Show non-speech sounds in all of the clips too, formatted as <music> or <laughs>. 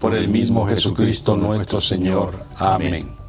por el mismo Jesucristo nuestro Señor. Amén.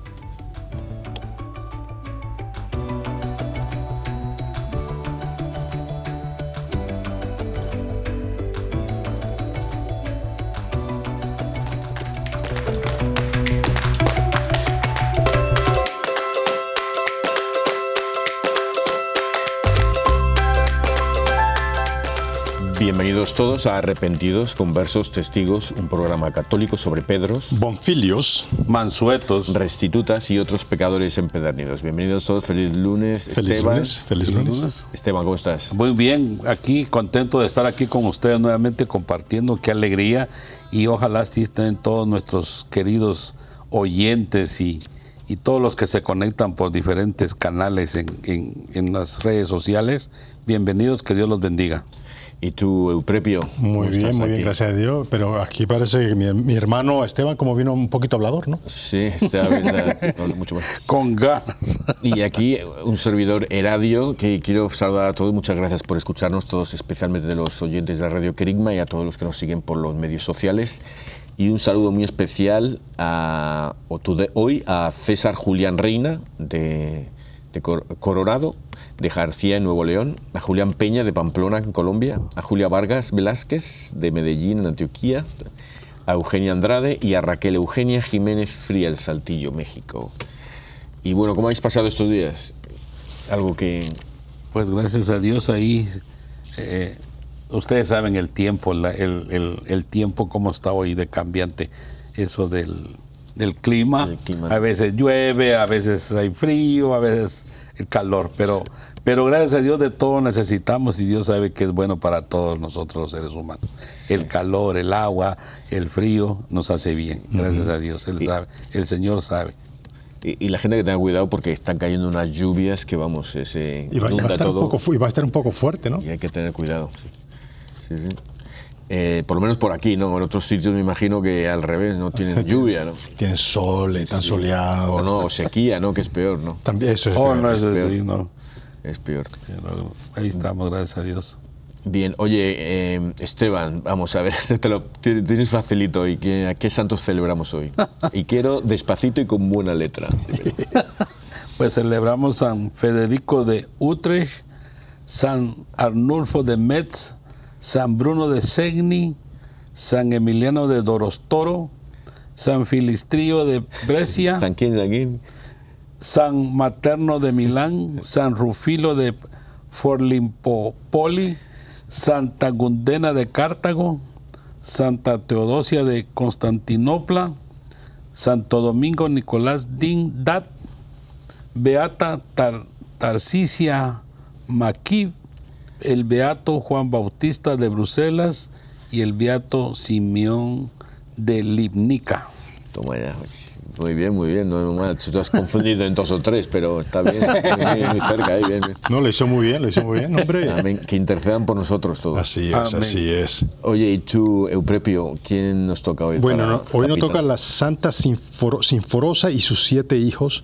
Bienvenidos todos a Arrepentidos, Conversos, Testigos, un programa católico sobre Pedros, Bonfilios, Mansuetos, Restitutas y otros pecadores empedernidos. Bienvenidos todos, feliz lunes. Feliz Esteban. lunes, feliz lunes. Esteban, ¿cómo estás? Muy bien, aquí contento de estar aquí con ustedes nuevamente compartiendo, qué alegría y ojalá asisten todos nuestros queridos oyentes y, y todos los que se conectan por diferentes canales en, en, en las redes sociales. Bienvenidos, que Dios los bendiga. ¿Y tú, Euprepio? Muy bien, muy bien, gracias a Dios. Pero aquí parece que mi, mi, hermano Esteban como vino un poquito hablador, ¿no? Sí, está bien, <laughs> mucho más. Con gas. Y aquí un servidor Eradio, que quiero saludar a todos. Muchas gracias por escucharnos, todos, especialmente de los oyentes de Radio Querigma y a todos los que nos siguen por los medios sociales. Y un saludo muy especial a, hoy a César Julián Reina de, de Colorado, de García en Nuevo León, a Julián Peña de Pamplona en Colombia, a Julia Vargas Velázquez de Medellín en Antioquía, a Eugenia Andrade y a Raquel Eugenia Jiménez Fría el Saltillo, México. Y bueno, ¿cómo habéis pasado estos días? Algo que... Pues gracias a Dios ahí, eh, ustedes saben el tiempo, la, el, el, el, tiempo cómo está hoy de cambiante, eso del, del clima. El clima. A veces llueve, a veces hay frío, a veces el calor, pero, pero gracias a Dios de todo necesitamos y Dios sabe que es bueno para todos nosotros los seres humanos. El calor, el agua, el frío nos hace bien, gracias a Dios, Él sabe, el Señor sabe. Y, y, la gente que tenga cuidado porque están cayendo unas lluvias que vamos, se y va, y va a estar todo. Un poco, y va a estar un poco fuerte, ¿no? Y hay que tener cuidado. Sí. Sí, sí. Eh, por lo menos por aquí, ¿no? En otros sitios me imagino que al revés, ¿no? Tienen <laughs> lluvia, ¿no? Tienen sol, están sí. soleados. O no, o sequía, ¿no? Que es peor, ¿no? También eso es oh, peor. no es, es peor. no. Es peor. Pero ahí estamos, gracias a Dios. Bien, oye, eh, Esteban, vamos a ver, <laughs> te lo tienes facilito hoy. ¿A qué santos celebramos hoy? <laughs> Y quiero despacito y con buena letra. <laughs> Pues celebramos San Federico de Utrecht, San Arnulfo de Metz, San Bruno de Segni, San Emiliano de Dorostoro, San Filistrío de Brescia, ¿San quién, San quién? San Materno de Milán, San Rufilo de Forlimpopoli, Santa Gundena de Cartago, Santa Teodosia de Constantinopla, Santo Domingo Nicolás Dindat, Beata Tar Tarcisia Maquib, el Beato Juan Bautista de Bruselas y el Beato Simeón de Libnica. Toma ya. Muy bien, muy bien, no es mal. Tú has confundido en dos o tres, pero está bien, muy, muy cerca ahí, bien, bien. No, lo hizo muy bien, lo hizo muy bien, hombre. Amén. Que intercedan por nosotros todos. Así es, Amén. así es. Oye, y tú, Euprepio, ¿quién nos toca hoy? Bueno, no, hoy nos toca la Santa Sinforo, Sinforosa y sus siete hijos,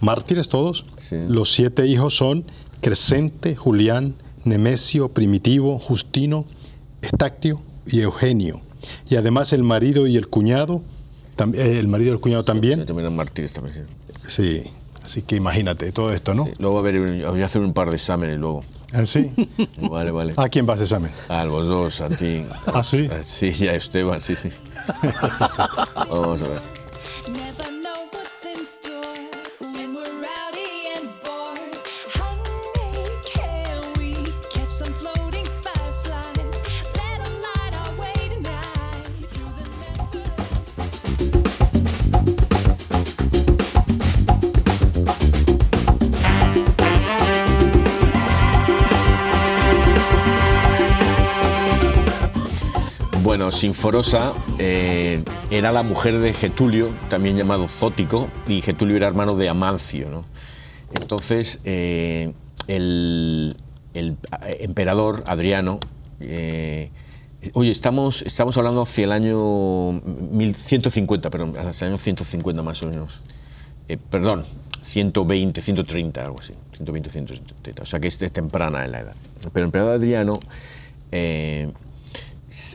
mártires todos. Los siete hijos son Crescente, Julián, Nemesio, Primitivo, Justino, Estactio y Eugenio. Y además el marido y el cuñado, el marido y el cuñado también. también eran mártires también. Sí. Así que imagínate todo esto, ¿no? Luego a ver, voy a hacer un par de exámenes luego. ¿Ah, sí? <laughs> Vale, vale. ¿A quién vas a examen? A los dos, a ti. ¿Ah, sí? <laughs> Sí, a Esteban, sí, sí. <laughs> Vamos a ver. Sinforosa eh, era la mujer de Getulio, también llamado Zótico, y Getulio era hermano de Amancio. Entonces, eh, el, emperador Adriano, eh, oye, estamos, estamos hablando hacia el año 1150, perdón, hacia el año 150 más o menos. perdón, 120, 130, algo así. 120, 130, o sea que es temprana en la edad. Pero el emperador Adriano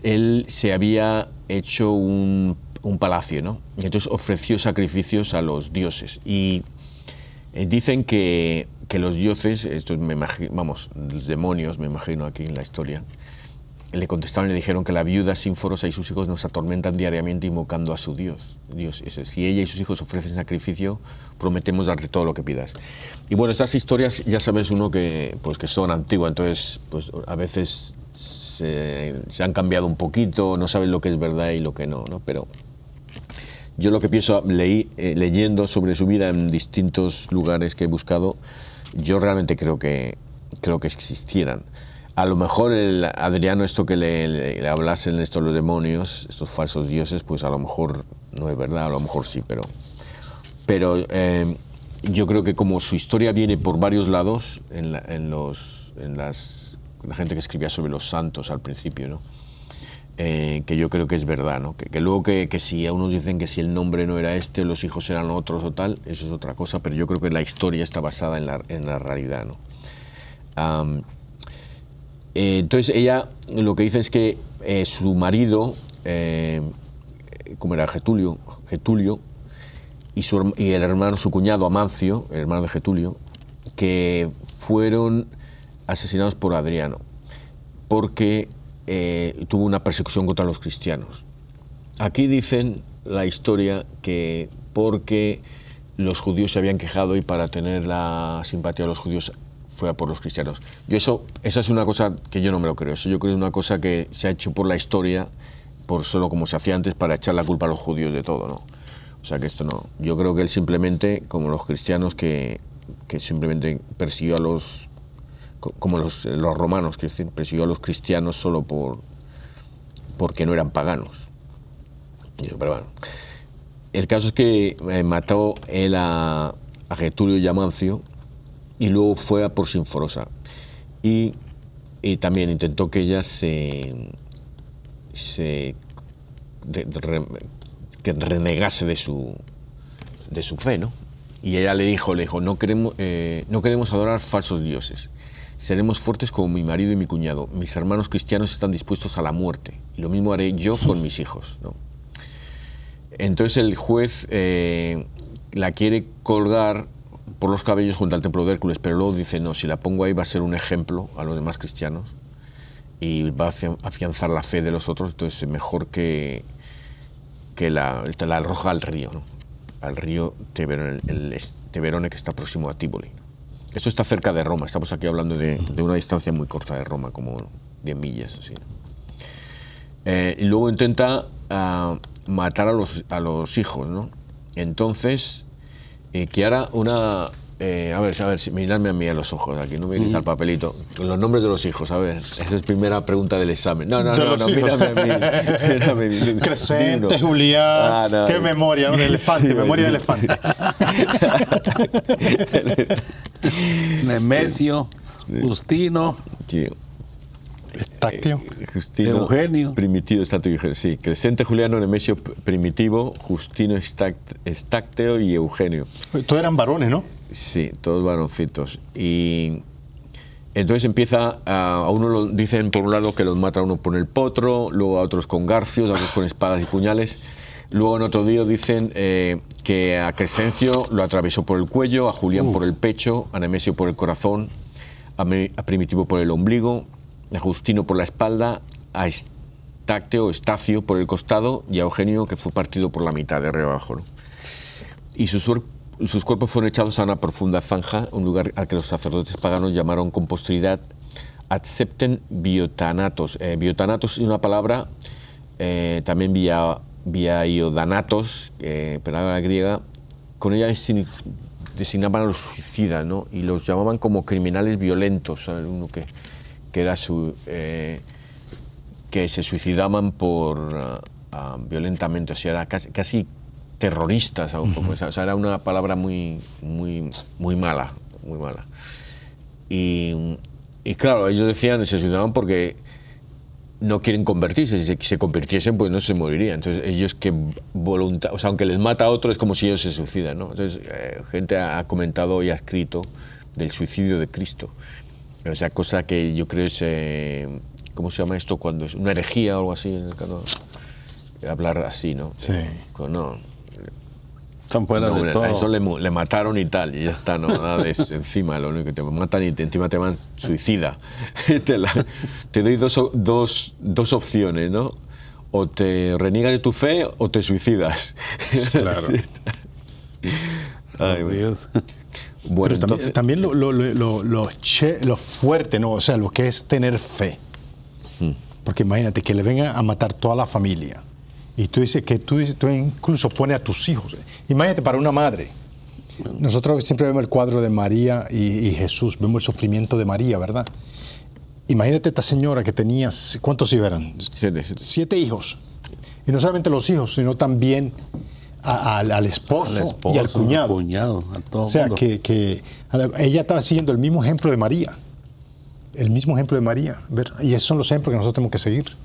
él se había hecho un, palacio, ¿no? Entonces ofreció sacrificios a los dioses. Y eh, dicen que, los dioses, esto me vamos, los demonios, me imagino aquí en la historia, le contestaron y le dijeron que la viuda sinforosa y sus hijos nos atormentan diariamente invocando a su Dios. Dios si ella y sus hijos ofrecen sacrificio, prometemos darte todo lo que pidas. Y bueno, estas historias ya sabes uno que, pues, que son antiguas, entonces pues, a veces se, han cambiado un poquito, no saben lo que es verdad y lo que no, ¿no? Pero yo lo que pienso, leí, eh, leyendo sobre su vida en distintos lugares que he buscado, yo realmente creo que, creo que existieran. A lo mejor el Adriano, esto que le, le, hablasen estos los demonios, estos falsos dioses, pues a lo mejor no es verdad, a lo mejor sí, pero, pero eh, yo creo que como su historia viene por varios lados, en, los, en las la gente que escribía sobre los santos al principio, ¿no? Eh, que yo creo que es verdad, ¿no? que, luego que, si a unos dicen que si el nombre no era este, los hijos eran otros o tal, eso es otra cosa, pero yo creo que la historia está basada en la, en la realidad. ¿no? Eh, entonces ella lo que dice es que eh, su marido, como era Getulio, Getulio y, su, y el hermano, su cuñado Amancio, el hermano de Getulio, que fueron asesinados por Adriano, porque eh, tuvo una persecución contra los cristianos. Aquí dicen la historia que porque los judíos se habían quejado y para tener la simpatía de los judíos fue a por los cristianos. Yo eso, esa es una cosa que yo no me lo creo. Eso yo creo es una cosa que se ha hecho por la historia, por solo como se hacía antes, para echar la culpa a los judíos de todo, ¿no? O sea que esto no. Yo creo que él simplemente, como los cristianos, que, que simplemente persiguió a los como los, los romanos, que persiguió a los cristianos solo por, porque no eran paganos. El caso es que eh, mató él a, a Getulio y Amancio y luego fue a por Sinforosa. Y, y también intentó que ella se, se que renegase de su, de su fe, ¿no? Y ella le dijo, le dijo, no queremos, eh, no queremos adorar falsos dioses. Seremos fuertes como mi marido y mi cuñado. Mis hermanos cristianos están dispuestos a la muerte. Y lo mismo haré yo con mis hijos. Entonces el juez eh, la quiere colgar por los cabellos junto al templo de Hércules, pero luego dice, no, si la pongo ahí va a ser un ejemplo a los demás cristianos y va a afianzar la fe de los otros, entonces es mejor que, que la, la arroja al río, al río Teverone que está próximo a Tívoli. Esto está cerca de Roma, estamos aquí hablando de, una distancia muy corta de Roma, como 10 millas. Así. Eh, y luego intenta ah, matar a los, a los hijos, ¿no? Entonces, eh, Kiara, una eh, a ver, a ver, miradme a mí a los ojos aquí, no me mires al papelito. Los nombres de los hijos, a ver, esa es primera pregunta del examen. No, no, no, no, mírame a mí. Mírame, <laughs> Crescente, Julián, ah, qué memoria, ¿no? De <laughs> elefante, memoria de elefante. <laughs> Nemesio, Justino. Estácteo. Eh, Justino, Eugenio. Primitivo, Eugenio. Sí, Crescente, Juliano, Nemesio, Primitivo, Justino, Estácteo y Eugenio. Todos eran varones, ¿no? Sí, todos varoncitos. Y entonces empieza, a, uno lo dicen por un lado que los mata uno por el potro, luego a otros con garfios, a otros con espadas y puñales. Luego en otro día dicen eh, que a Crescencio lo atravesó por el cuello, a Julián por el pecho, a Nemesio por el corazón, a, Primitivo por el ombligo, a Justino por la espalda, a Estácteo, Estacio por el costado y a Eugenio que fue partido por la mitad de arriba abajo. Y su, sus cuerpos fueron echados a una profunda zanja, un lugar al que los sacerdotes paganos llamaron con posteridad accepten biotanatos. Eh, biotanatos es una palabra eh, también vía, vía iodanatos, eh, palabra griega, con ella designaban a los suicidas ¿no? y los llamaban como criminales violentos, uno que, que, era su, eh, que se suicidaban por ah, ah, violentamente, o sea, era casi, casi terroristas, o sea, era una palabra muy, muy, muy mala, muy mala. Y, y claro, ellos decían, se suicidaban porque no quieren convertirse, si se, convirtiesen pues no se morirían. Entonces ellos que voluntad, o sea, aunque les mata a otro es como si ellos se suicidan, ¿no? Entonces eh, gente ha, comentado y ha escrito del suicidio de Cristo. O sea, cosa que yo creo es, eh, ¿cómo se llama esto? Cuando es una herejía o algo así, hablar así, ¿no? Sí. no, no, A eso le, mataron y tal, y ya está, no nada de <laughs> encima, lo único que te matan y encima te van suicida. <laughs> te, doy dos, dos, dos, opciones, ¿no? O te reniegas de tu fe o te suicidas. <laughs> Claro. Ay, bueno. Pero también, lo, lo, lo, lo, fuerte, ¿no? O sea, lo que es tener fe. Hmm. Porque imagínate que le vengan a matar toda la familia y tú dices que tú, tú incluso pones a tus hijos. Imagínate para una madre. Nosotros siempre vemos el cuadro de María y, Jesús, vemos el sufrimiento de María, ¿verdad? Imagínate esta señora que tenía, ¿cuántos hijos eran? Siete. hijos. Y no solamente los hijos, sino también al, esposo y al cuñado. o sea, que, que, ella estaba siguiendo el mismo ejemplo de María. El mismo ejemplo de María. Y esos son los ejemplos que nosotros tenemos que seguir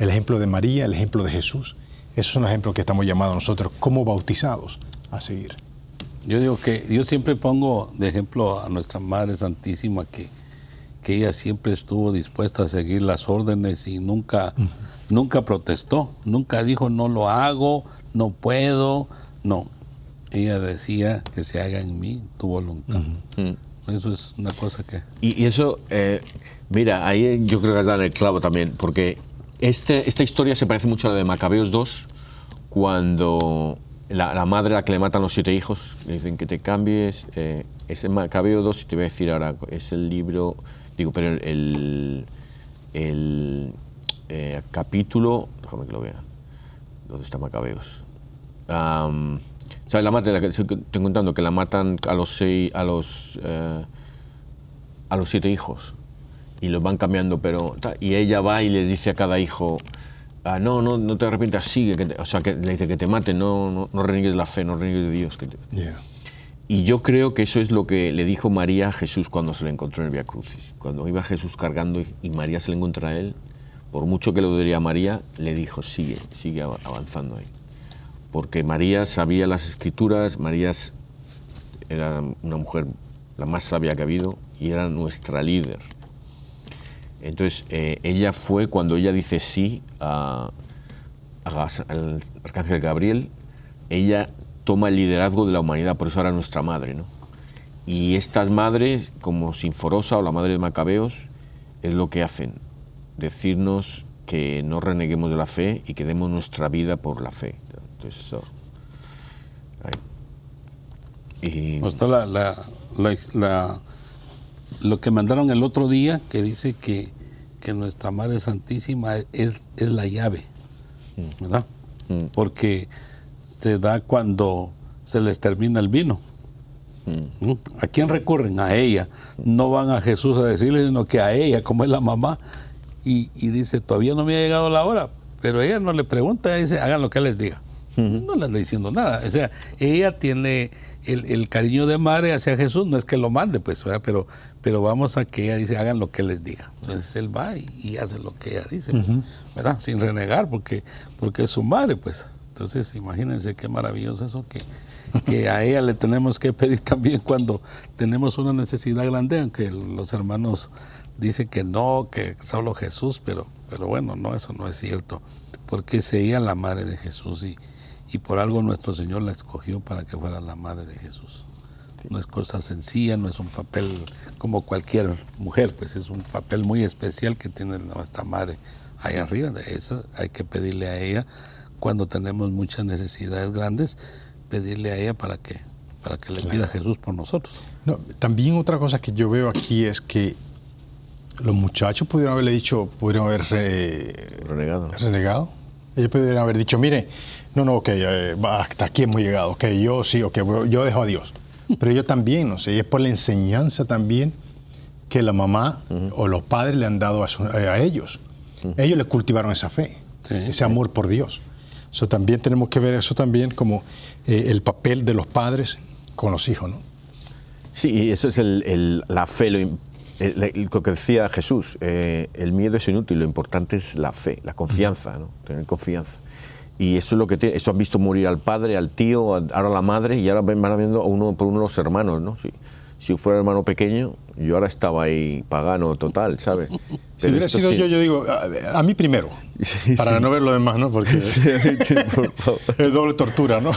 el ejemplo de María, el ejemplo de Jesús. Esos son los ejemplos que estamos llamados nosotros como bautizados a seguir. Yo digo que yo siempre pongo de ejemplo a nuestra Madre Santísima que, que ella siempre estuvo dispuesta a seguir las órdenes y nunca, nunca protestó, nunca dijo no lo hago, no puedo, no. Ella decía que se haga en mí tu voluntad. Eso es una cosa que... Y, eso, eh, mira, ahí yo creo que dado el clavo también, porque este, esta historia se parece mucho a la de Macabeos 2, cuando la, madre a la que le matan los siete hijos, le dicen que te cambies. Eh, es en Macabeo 2, y te voy a decir ahora, es el libro, digo, pero el, el, eh, capítulo, déjame que lo vea, ¿dónde está Macabeos? ¿Sabes la madre? La que estoy contando, que la matan a los seis, a los, eh, a los siete hijos y los van cambiando, pero... Y ella va y les dice a cada hijo, ah, no, no, no te arrepientas, sigue, o sea, que le dice que te maten, no, no, no reniegues la fe, no reniegues de Dios. Que Y yo creo que eso es lo que le dijo María a Jesús cuando se le encontró en el Via Crucis. Cuando iba Jesús cargando y María se le encontró a él, por mucho que lo diría María, le dijo, sigue, sigue avanzando ahí. Porque María sabía las escrituras, María era una mujer la más sabia que ha habido y era nuestra líder. Entonces, eh, ella fue cuando ella dice sí a, al arcángel Gabriel, ella toma el liderazgo de la humanidad, por eso era nuestra madre, ¿no? Y estas madres, como Sinforosa o la madre de Macabeos, es lo que hacen, decirnos que no reneguemos de la fe y que demos nuestra vida por la fe. Entonces, eso. Y... Está la, la lo que mandaron el otro día, que dice que, nuestra Madre Santísima es, es la llave, mm. ¿verdad? Mm. Porque se da cuando se les termina el vino. Mm. ¿A quién recurren? A ella. No van a Jesús a decirle, sino que a ella, como es la mamá. Y, dice, todavía no me ha llegado la hora. Pero ella no le pregunta, ella dice, hagan lo que les diga. No le anda diciendo nada. O sea, ella tiene el, cariño de madre hacia Jesús, no es que lo mande, pues, pero, pero vamos a que ella dice, hagan lo que les diga. Entonces él va y, hace lo que ella dice, pues, ¿verdad? Sin renegar, porque, porque es su madre, pues. Entonces, imagínense qué maravilloso eso que, que a ella le tenemos que pedir también cuando tenemos una necesidad grande, aunque los hermanos dicen que no, que solo Jesús, pero, pero bueno, no, eso no es cierto, porque es ella la madre de Jesús y, y por algo nuestro Señor la escogió para que fuera la madre de Jesús. No es cosa sencilla, no es un papel como cualquier mujer, pues es un papel muy especial que tiene nuestra madre ahí arriba. De eso hay que pedirle a ella cuando tenemos muchas necesidades grandes, pedirle a ella para que, para que le pida a Jesús por nosotros. No, también otra cosa que yo veo aquí es que los muchachos pudieron haberle dicho, pudieron haber renegado. renegado. Ellos pudieron haber dicho, mire, no, no, ok, eh, hasta aquí hemos llegado, ok, yo sí, ok, yo dejo a Dios. <laughs> Pero yo también, no sé, y es por la enseñanza también que la mamá o los padres le han dado a, ellos. Ellos les cultivaron esa fe, ese amor por Dios. Eso también tenemos que ver eso también como eh, el papel de los padres con los hijos, ¿no? Sí, eso es la fe, lo, que decía Jesús, eh, el miedo es inútil, lo importante es la fe, la confianza, ¿no? tener confianza. Y eso es lo que tiene, eso han visto morir al padre, al tío, ahora a la madre, y ahora van viendo a uno por uno los hermanos, ¿no? Si, si fuera hermano pequeño, yo ahora estaba ahí pagano total, ¿sabes? <laughs> si hubiera sido yo, yo digo, a, mí primero, <laughs> para no ver lo demás, ¿no? Porque <laughs> es doble tortura, ¿no?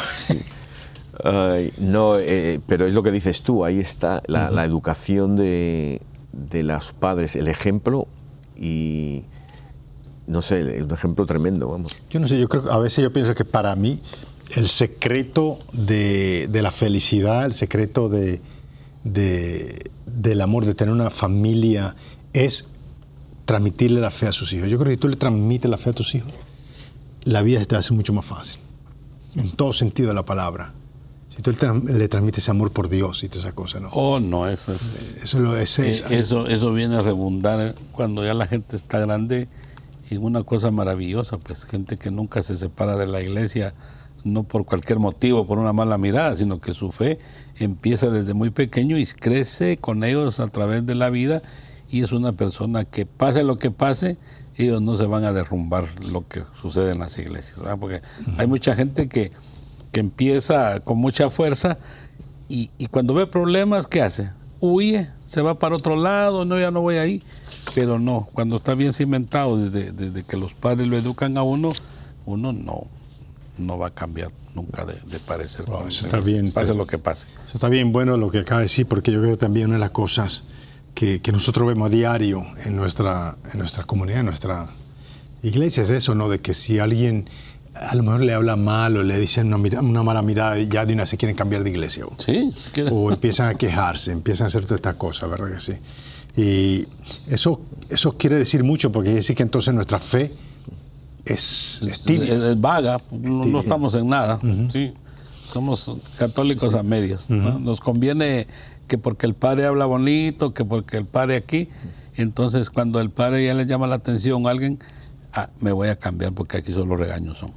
no, eh, pero es lo que dices tú, ahí está la, la educación de, de los padres, el ejemplo y no sé, es un ejemplo tremendo, vamos. Yo no sé, yo creo a veces yo pienso que para mí el secreto de, la felicidad, el secreto de, del amor, de tener una familia, es transmitirle la fe a sus hijos. Yo creo que si tú le transmites la fe a tus hijos, la vida te hace mucho más fácil, en todo sentido de la palabra. Si tú le transmites ese amor por Dios y todas esas cosas, ¿no? Oh, no, eso es. Eso, lo, es, eh, eso, eso viene a redundar cuando ya la gente está grande y una cosa maravillosa, pues gente que nunca se separa de la iglesia, no por cualquier motivo, por una mala mirada, sino que su fe empieza desde muy pequeño y crece con ellos a través de la vida y es una persona que pase lo que pase, ellos no se van a derrumbar lo que sucede en las iglesias, porque hay mucha gente que, que, empieza con mucha fuerza y, y cuando ve problemas, ¿qué hace? Huye, se va para otro lado, no, ya no voy ahí pero no, cuando está bien cimentado, desde, desde que los padres lo educan a uno, uno no, no va a cambiar nunca de, parecer. eso está bien. Pase pues, lo que pase. Eso está bien bueno lo que acaba de decir, porque yo creo que también una de las cosas que, que, nosotros vemos a diario en nuestra, en nuestra comunidad, en nuestra iglesia, es eso, ¿no? De que si alguien a lo mejor le habla mal o le dicen una, una mala mirada, ya de una se quieren cambiar de iglesia. O, sí, o empiezan a quejarse, empiezan a hacer todas estas cosas, ¿verdad que sí? Y eso, eso quiere decir mucho porque quiere decir que entonces nuestra fe es, es, vaga, no, estamos en nada. sí. Somos católicos a medias. Nos conviene que porque el padre habla bonito, que porque el padre aquí, entonces cuando el padre ya le llama la atención a alguien, ah, me voy a cambiar porque aquí solo regaños son.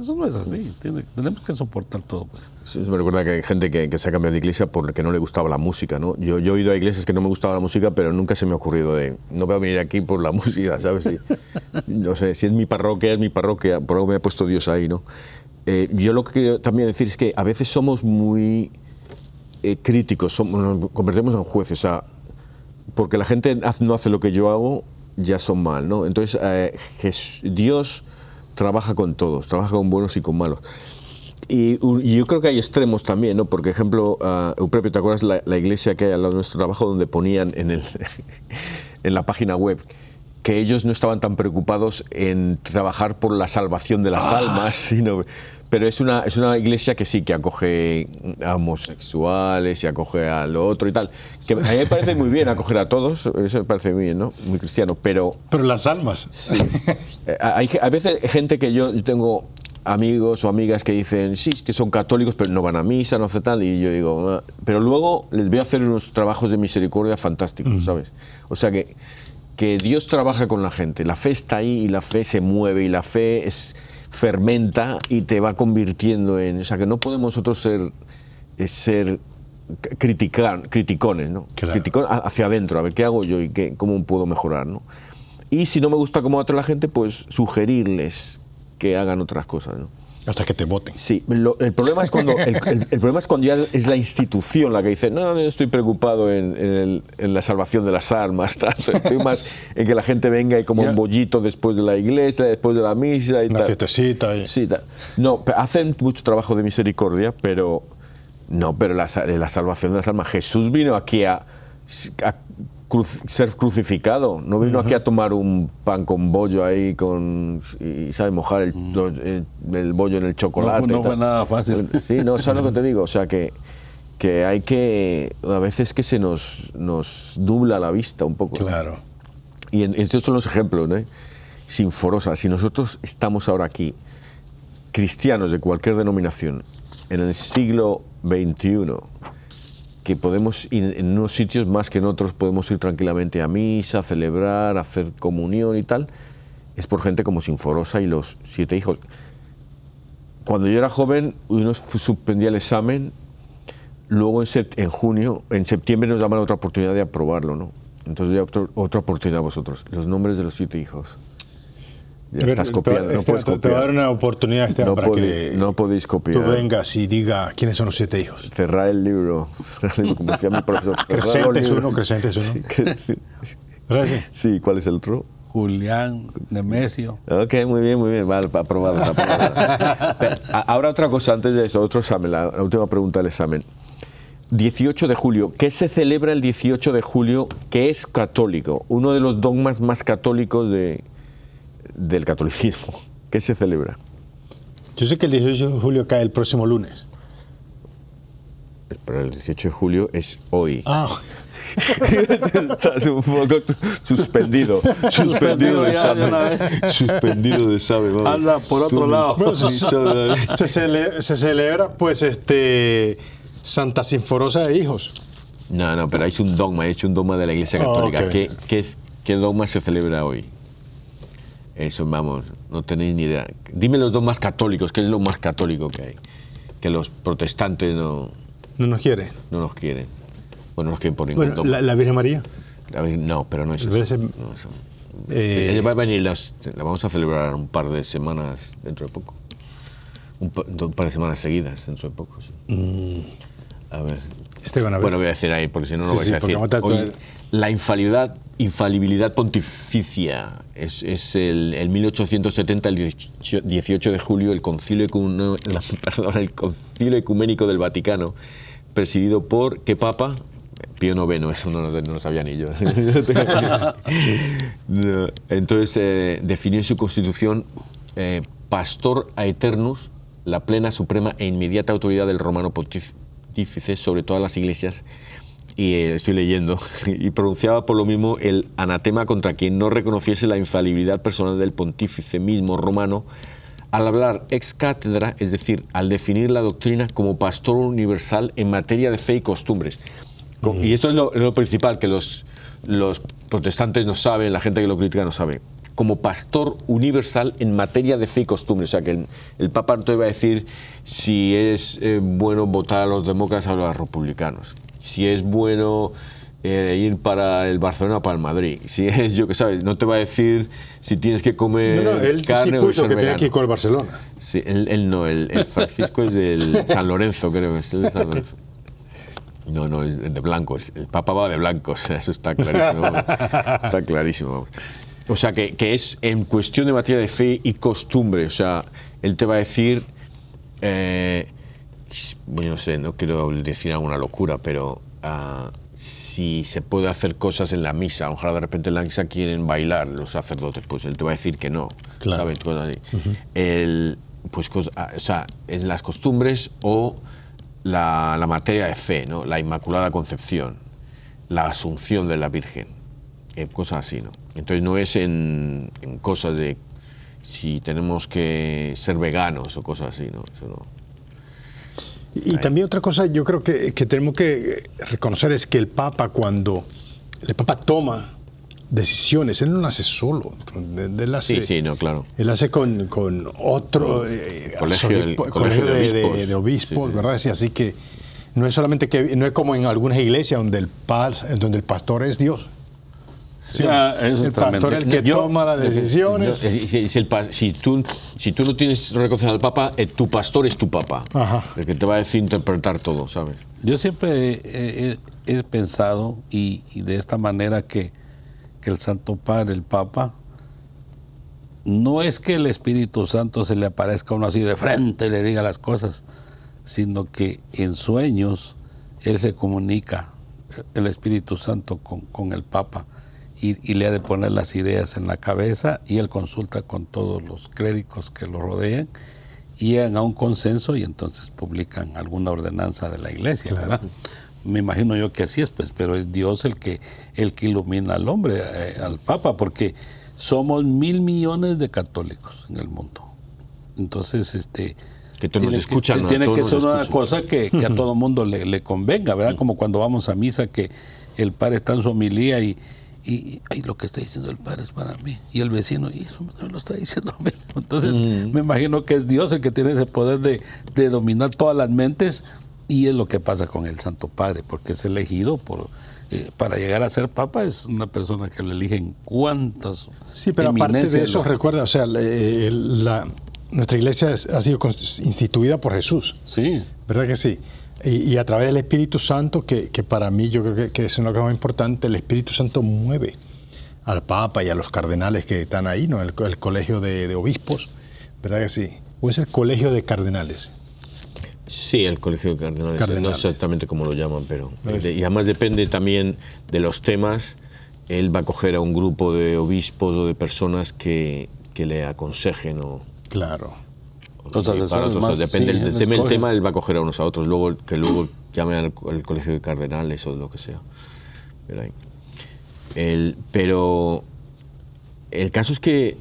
Eso no es así, tenemos que soportar todo. Pues. Sí, me recuerda que hay gente que, se ha cambiado de iglesia porque no le gustaba la música. ¿no? Yo, yo he ido a iglesias que no me gustaba la música, pero nunca se me ha ocurrido de, no voy a venir aquí por la <laughs> música, ¿sabes? no sé, si es mi parroquia, es mi parroquia, por algo me ha puesto Dios ahí, ¿no? Eh, yo lo que quiero también decir es que a veces somos muy eh, críticos, somos, nos convertimos en jueces, o sea, porque la gente no hace lo que yo hago, ya son mal, ¿no? Entonces, eh, Dios trabaja con todos, trabaja con buenos y con malos. Y, yo creo que hay extremos también, ¿no? Porque, ejemplo, uh, ¿te acuerdas la, la, iglesia que hay al lado de nuestro trabajo donde ponían en, el, <laughs> en la página web que ellos no estaban tan preocupados en trabajar por la salvación de las ah. almas, sino pero es una, es una iglesia que sí, que acoge a homosexuales y acoge a lo otro y tal. Que a mí me parece muy bien acoger a todos, eso me parece muy bien, ¿no? Muy cristiano, pero... Pero las almas. Sí. Eh, hay a veces gente que yo, tengo amigos o amigas que dicen, sí, que son católicos, pero no van a misa, no hace tal, y yo digo, ah", pero luego les voy a hacer unos trabajos de misericordia fantásticos, mm. ¿sabes? O sea que, que Dios trabaja con la gente, la fe está ahí y la fe se mueve y la fe es fermenta y te va convirtiendo en... O sea, que no podemos nosotros ser, eh, ser criticar, criticones, ¿no? hacia adentro, a ver qué hago yo y qué, cómo puedo mejorar, ¿no? Y si no me gusta cómo hace la gente, pues sugerirles que hagan otras cosas, ¿no? Hasta que te voten. Sí, el, problema es cuando, el, problema es cuando ya es la institución la que dice, no, no estoy preocupado en, la salvación de las almas, <laughs> estoy <laughs> más en que la gente venga y como un bollito después de la iglesia, después de la misa y Una fiestecita. Y... Sí, no, hacen mucho trabajo de misericordia, pero no, pero la, la salvación de las almas, Jesús vino aquí a, ser crucificado. No vino aquí a tomar un pan con bollo ahí con y sabe mojar el, el, bollo en el chocolate. No, fue nada fácil. Sí, no, sabes lo que te <laughs> digo. O sea que, que hay que a veces que se nos nos nubla la vista un poco. Claro. Y estos son los ejemplos, ¿no? Sinforosa. Si nosotros estamos ahora aquí, cristianos de cualquier denominación, en el siglo XXI, que podemos ir en unos sitios más que en otros, podemos ir tranquilamente a misa, celebrar, hacer comunión y tal, es por gente como Sinforosa y los siete hijos. Cuando yo era joven, uno suspendía el examen, luego en, junio, en septiembre nos daban otra oportunidad de aprobarlo, ¿no? Entonces ya otra oportunidad a vosotros, los nombres de los siete hijos. Ya estás copiando. no puedes copiar. Te va a dar una oportunidad este no para que no podéis copiar. tú vengas y diga quiénes son los siete hijos. Cerrar el libro, como decía mi profesor. <laughs> Crescente es uno, Crescente es uno. Gracias. Sí, ¿cuál es el otro? Julián Nemesio. Ok, muy bien, muy bien. Vale, aprobado. aprobado. <laughs> Ahora otra cosa antes de eso, otro examen, la, la última pregunta del examen. 18 de julio. ¿Qué se celebra el 18 de julio que es católico? Uno de los dogmas más católicos de, del catolicismo. ¿Qué se celebra? Yo sé que el 18 de julio cae el próximo lunes. Pero el 18 de julio es hoy. Ah. <laughs> Estás un poco suspendido. <laughs> Suspendido de sabe. Suspendido de sabe. Anda por otro lado. se, se, celebra, pues, este Santa Sinforosa de Hijos. No, no, pero hay un dogma, hay un dogma de la Iglesia Católica. ¿Qué, qué, ¿Qué dogma se celebra hoy? Eso, vamos, no tenéis ni idea. Dime los dos más católicos, ¿qué es lo más católico que hay? Que los protestantes no... No nos quieren. No nos quieren. Bueno, no nos quieren por ningún bueno, la, Virgen María? no, pero no es eso. No, eh, va a venir, las, la vamos a celebrar un par de semanas dentro de poco. Un, par de semanas seguidas dentro de poco. Mm. A ver. Esteban, a ver. Bueno, voy a decir ahí, porque si no, no lo vais a decir. La infalibilidad, infalibilidad pontificia es, es el, el, 1870, el 18 de julio, el concilio, <laughs> el concilio Ecuménico del Vaticano, presidido por, ¿qué papa? Pío IX, eso no, no, lo sabía ni yo. <laughs> Entonces eh, definió en su constitución eh, pastor a eternus, la plena, suprema e inmediata autoridad del romano pontífice sobre todas las iglesias y eh, estoy leyendo, <laughs> y pronunciaba por lo mismo el anatema contra quien no reconociese la infalibilidad personal del pontífice mismo romano al hablar ex cátedra, es decir, al definir la doctrina como pastor universal en materia de fe y costumbres. Y esto es lo, principal que los, los protestantes no saben, la gente que lo critica no sabe. Como pastor universal en materia de fe y costumbres. O sea, que el, Papa no te va a decir si es eh, bueno votar a los demócratas o a los republicanos si es bueno eh, ir para el Barcelona o para el Madrid. <laughs> Si es, yo que sabes, no te va a decir si tienes que comer no, no, él carne sí puso o que tenía que ir con el Barcelona. Sí, él, no, el, Francisco es del <laughs> San Lorenzo, creo que es el de San Lorenzo. No, no, es de blancos. El Papa va de blancos, <laughs> eso está clarísimo. está clarísimo. O sea, que, que, es en cuestión de materia de fe y costumbre. O sea, él te va a decir... Eh, bueno, no sé, no quiero decir alguna locura, pero uh, si se puede hacer cosas en la misa, mejor de repente en la misa quieren bailar los sacerdotes, pues él te va a decir que no, claro. ¿sabes? Cosas así. el, pues, ah, o sea, es las costumbres o la, la, materia de fe, ¿no? La Inmaculada Concepción, la Asunción de la Virgen, eh, cosas así, ¿no? Entonces no es en, en cosas de si tenemos que ser veganos o cosas así, ¿no? Eso no. Y también otra cosa yo creo que, tenemos que reconocer es que el Papa cuando el Papa toma decisiones. Él no las hace solo. Él hace, sí, sí, no, claro. Él hace con, con otro eh, colegio, de, obispos, ¿verdad? así que no es solamente que no es como en algunas iglesias donde el, donde el pastor es Dios. El pastor es el que toma las decisiones. si, tú, si tú no tienes reconocido al Papa, eh, tu pastor es tu Papa. El que te va a decir interpretar todo, ¿sabes? Yo siempre he, pensado, y, de esta manera, que, que el Santo Padre, el Papa, no es que el Espíritu Santo se le aparezca a uno así de frente y le diga las cosas, sino que en sueños Él se comunica, el Espíritu Santo, con, el Papa y, le ha de poner las ideas en la cabeza y Él consulta con todos los clérigos que lo rodean y llegan a un consenso y entonces publican alguna ordenanza de la iglesia, ¿verdad? Me imagino yo que así es, pues, pero es Dios el que, el que ilumina al hombre, eh, al Papa, porque somos mil millones de católicos en el mundo. Entonces, este, que tiene, escuchan, tiene que ser una cosa que, a todo <laughs> mundo le, convenga, ¿verdad? Como cuando vamos a misa que el padre está en su homilía y, y, lo que está diciendo el padre es para mí. Y el vecino, y eso me lo está diciendo <laughs> a mí. Entonces, me imagino que es Dios el que tiene ese poder de, dominar todas las mentes y es lo que pasa con el Santo Padre, porque es elegido por... Eh, para llegar a ser papa es una persona que le eligen cuántas. Sí, pero aparte de eso, recuerda, o sea, la, nuestra iglesia ha sido instituida por Jesús. Sí. ¿Verdad que sí? Y, a través del Espíritu Santo, que, para mí yo creo que, es una cosa muy importante, el Espíritu Santo mueve al Papa y a los cardenales que están ahí, ¿no? El, colegio de, obispos, ¿verdad que sí? ¿O es el colegio de cardenales? Sí, el colegio de cardenales. No sé exactamente cómo lo llaman, pero... y además depende también de los temas. Él va a coger a un grupo de obispos o de personas que, que le aconsejen o Claro. Depende del tema, el tema, él va a coger a unos a otros, luego que luego llame al, colegio de cardenales o lo que sea. El, pero el caso es que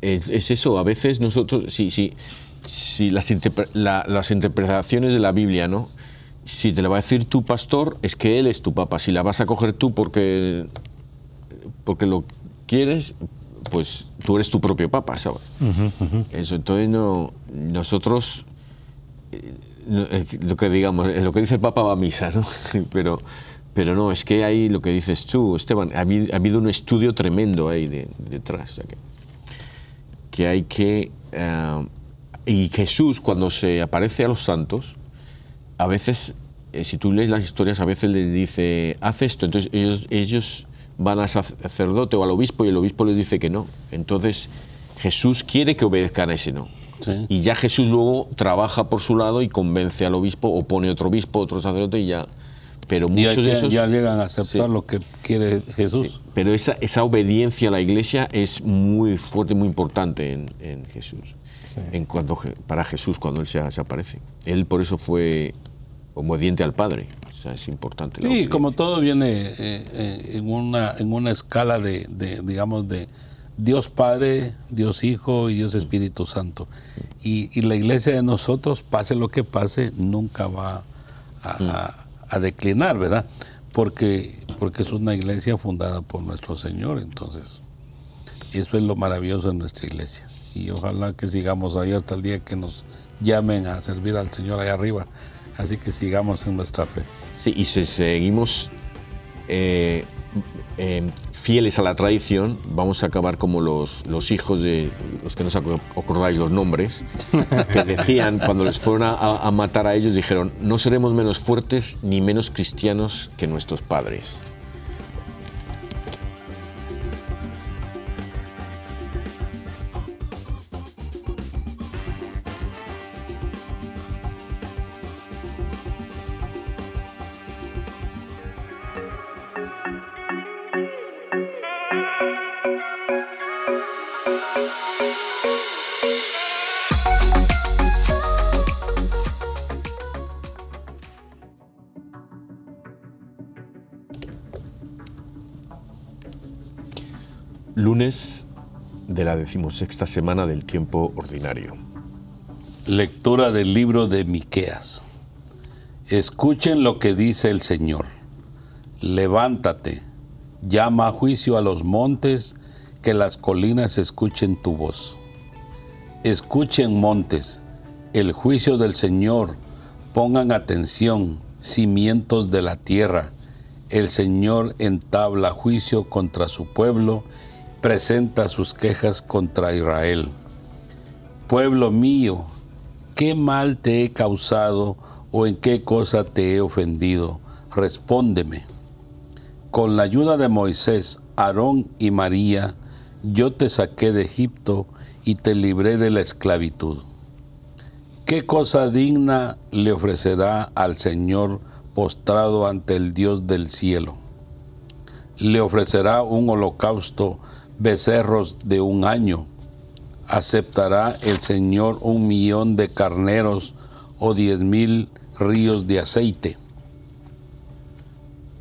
es, eso, a veces nosotros, si, si, si las, las interpretaciones de la Biblia, ¿no? Si te la va a decir tu pastor, es que él es tu papa. Si la vas a coger tú porque, porque lo quieres, pues tú eres tu propio papa, ¿sabes? Eso, entonces no, nosotros, eh, eh, lo que digamos, lo que dice el papa va a misa, ¿no? <laughs> pero, pero no, es que hay lo que dices tú, Esteban, ha habido, un estudio tremendo ahí detrás, que, que, hay que... Eh, y Jesús, cuando se aparece a los santos, a veces, si tú lees las historias, a veces les dice, haz esto, entonces ellos, ellos van al sacerdote o al obispo y el obispo les dice que no. Entonces Jesús quiere que obedezcan a ese no. Y ya Jesús luego trabaja por su lado y convence al obispo o pone otro obispo, otro sacerdote y ya... Pero muchos de esos... Ya llegan a aceptar lo que quiere Jesús. Pero esa, esa obediencia a la iglesia es muy fuerte, muy importante en, Jesús. En cuanto, para Jesús cuando Él se, se aparece. Él por eso fue obediente al Padre es importante. sí, como todo viene eh, eh, en, una, en una escala de, digamos, de Dios Padre, Dios Hijo y Dios Espíritu Santo. Y, la iglesia de nosotros, pase lo que pase, nunca va a, declinar, ¿verdad? Porque, porque es una iglesia fundada por nuestro Señor, entonces eso es lo maravilloso de nuestra iglesia. Y ojalá que sigamos ahí hasta el día que nos llamen a servir al Señor allá arriba. Así que sigamos en nuestra fe. Sí, y si seguimos eh, eh, fieles a la tradición, vamos a acabar como los, los hijos de los que nos acordáis los nombres, que <laughs> decían cuando les fueron a matar a ellos, dijeron, no seremos menos fuertes ni menos cristianos que nuestros padres. Decimosexta semana del tiempo ordinario. Lectura del libro de Miqueas. Escuchen lo que dice el Señor. Levántate, Llama a juicio a los montes, que las colinas escuchen tu voz. Escuchen montes, el juicio del Señor, pongan atención, cimientos de la tierra. El Señor entabla juicio contra su pueblo, presenta sus quejas contra Israel. Pueblo mío, ¿qué mal te he causado o en qué cosa te he ofendido? Respóndeme. Con la ayuda de Moisés, Aarón y María, yo te saqué de Egipto y te libré de la esclavitud. ¿Qué cosa digna le ofrecerá al Señor postrado ante el Dios del cielo? Le ofrecerá un holocausto, becerros de un año. ¿Aceptará el Señor un millón de carneros o diez mil ríos de aceite?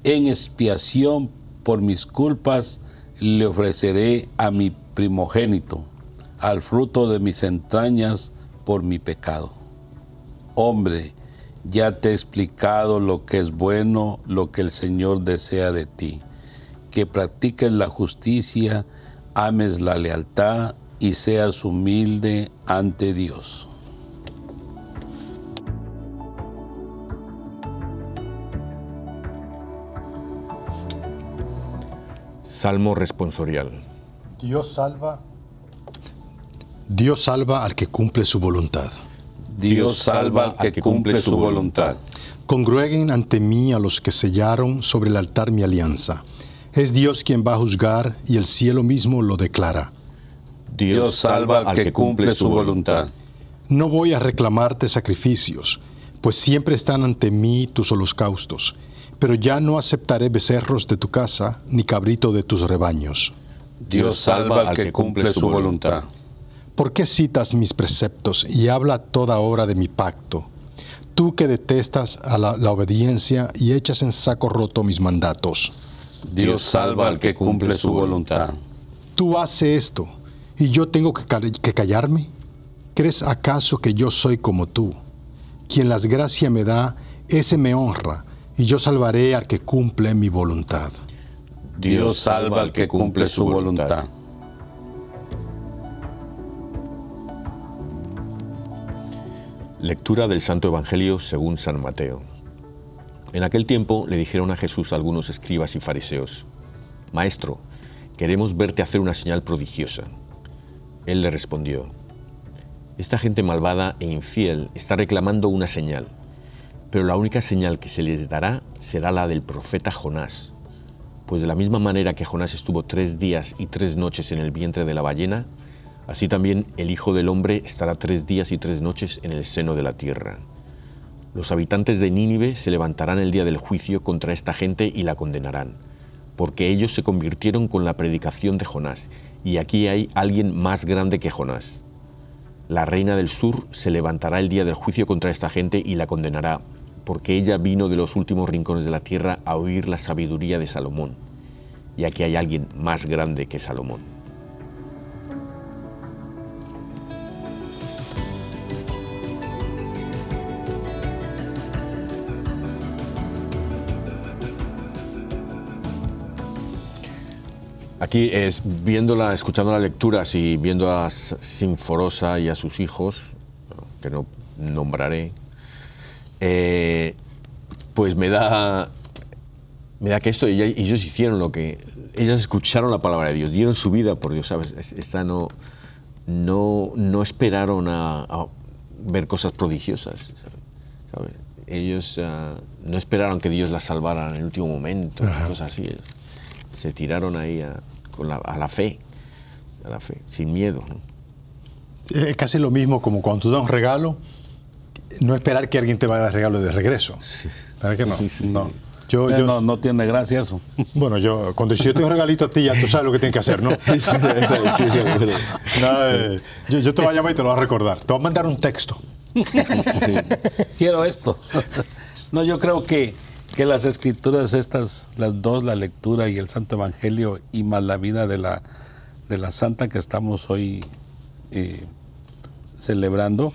En expiación por mis culpas le ofreceré a mi primogénito, al fruto de mis entrañas por mi pecado. Hombre, ya te he explicado lo que es bueno, lo que el Señor desea de ti, que practiques la justicia, ames la lealtad y seas humilde ante Dios. Salmo responsorial. Dios salva. Dios salva al que cumple su voluntad. Dios salva al que cumple su voluntad. Congrueguen ante mí a los que sellaron sobre el altar mi alianza. Es Dios quien va a juzgar y el cielo mismo lo declara. Dios salva al que cumple su voluntad. No voy a reclamarte sacrificios, pues siempre están ante mí tus holocaustos pero ya no aceptaré becerros de tu casa, ni cabrito de tus rebaños. Dios salva al que cumple su voluntad. ¿Por qué citas mis preceptos y habla toda hora de mi pacto? Tú que detestas a la, obediencia y echas en saco roto mis mandatos. Dios salva al que cumple su voluntad. Tú haces esto y yo tengo que, callarme. ¿Crees acaso que yo soy como tú? Quien las gracias me da, ese me honra y yo salvaré al que cumple mi voluntad. Dios salva al que cumple su voluntad. Lectura del Santo Evangelio según San Mateo. En aquel tiempo le dijeron a Jesús algunos escribas y fariseos, Maestro, queremos verte hacer una señal prodigiosa. Él le respondió, Esta gente malvada e infiel está reclamando una señal pero la única señal que se les dará será la del profeta Jonás. Pues de la misma manera que Jonás estuvo tres días y tres noches en el vientre de la ballena, así también el Hijo del Hombre estará tres días y tres noches en el seno de la tierra. Los habitantes de Nínive se levantarán el día del juicio contra esta gente y la condenarán, porque ellos se convirtieron con la predicación de Jonás, y aquí hay alguien más grande que Jonás. La reina del sur se levantará el día del juicio contra esta gente y la condenará, porque ella vino de los últimos rincones de la tierra a oír la sabiduría de Salomón. Y aquí hay alguien más grande que Salomón. Aquí es viéndola, escuchando las lecturas y viendo a Sinforosa y a sus hijos, que no nombraré, eh, pues me da, me da que esto, ellos hicieron lo que, ellas escucharon la palabra de Dios, dieron su vida por Dios, ¿sabes? Esta no, no, no esperaron a, ver cosas prodigiosas, ¿sabes? Ellos ah, no esperaron que Dios las salvara en el último momento, cosas así. Se tiraron ahí a, con la, a la fe, a la fe, sin miedo. Es casi lo mismo como cuando tú das un regalo no esperar que alguien te vaya a dar regalo de regreso. ¿Para que no? No. Yo, no, no, tiene gracia eso. Bueno, yo, cuando yo te doy un regalito a ti, ya tú sabes lo que tienes que hacer, ¿no? <laughs> yo, te voy a llamar y te lo voy a recordar. Te voy a mandar un texto. Quiero esto. No, yo creo que, que las escrituras, estas, las dos, la lectura y el Santo Evangelio, y más la vida de la, de la santa que estamos hoy eh, celebrando,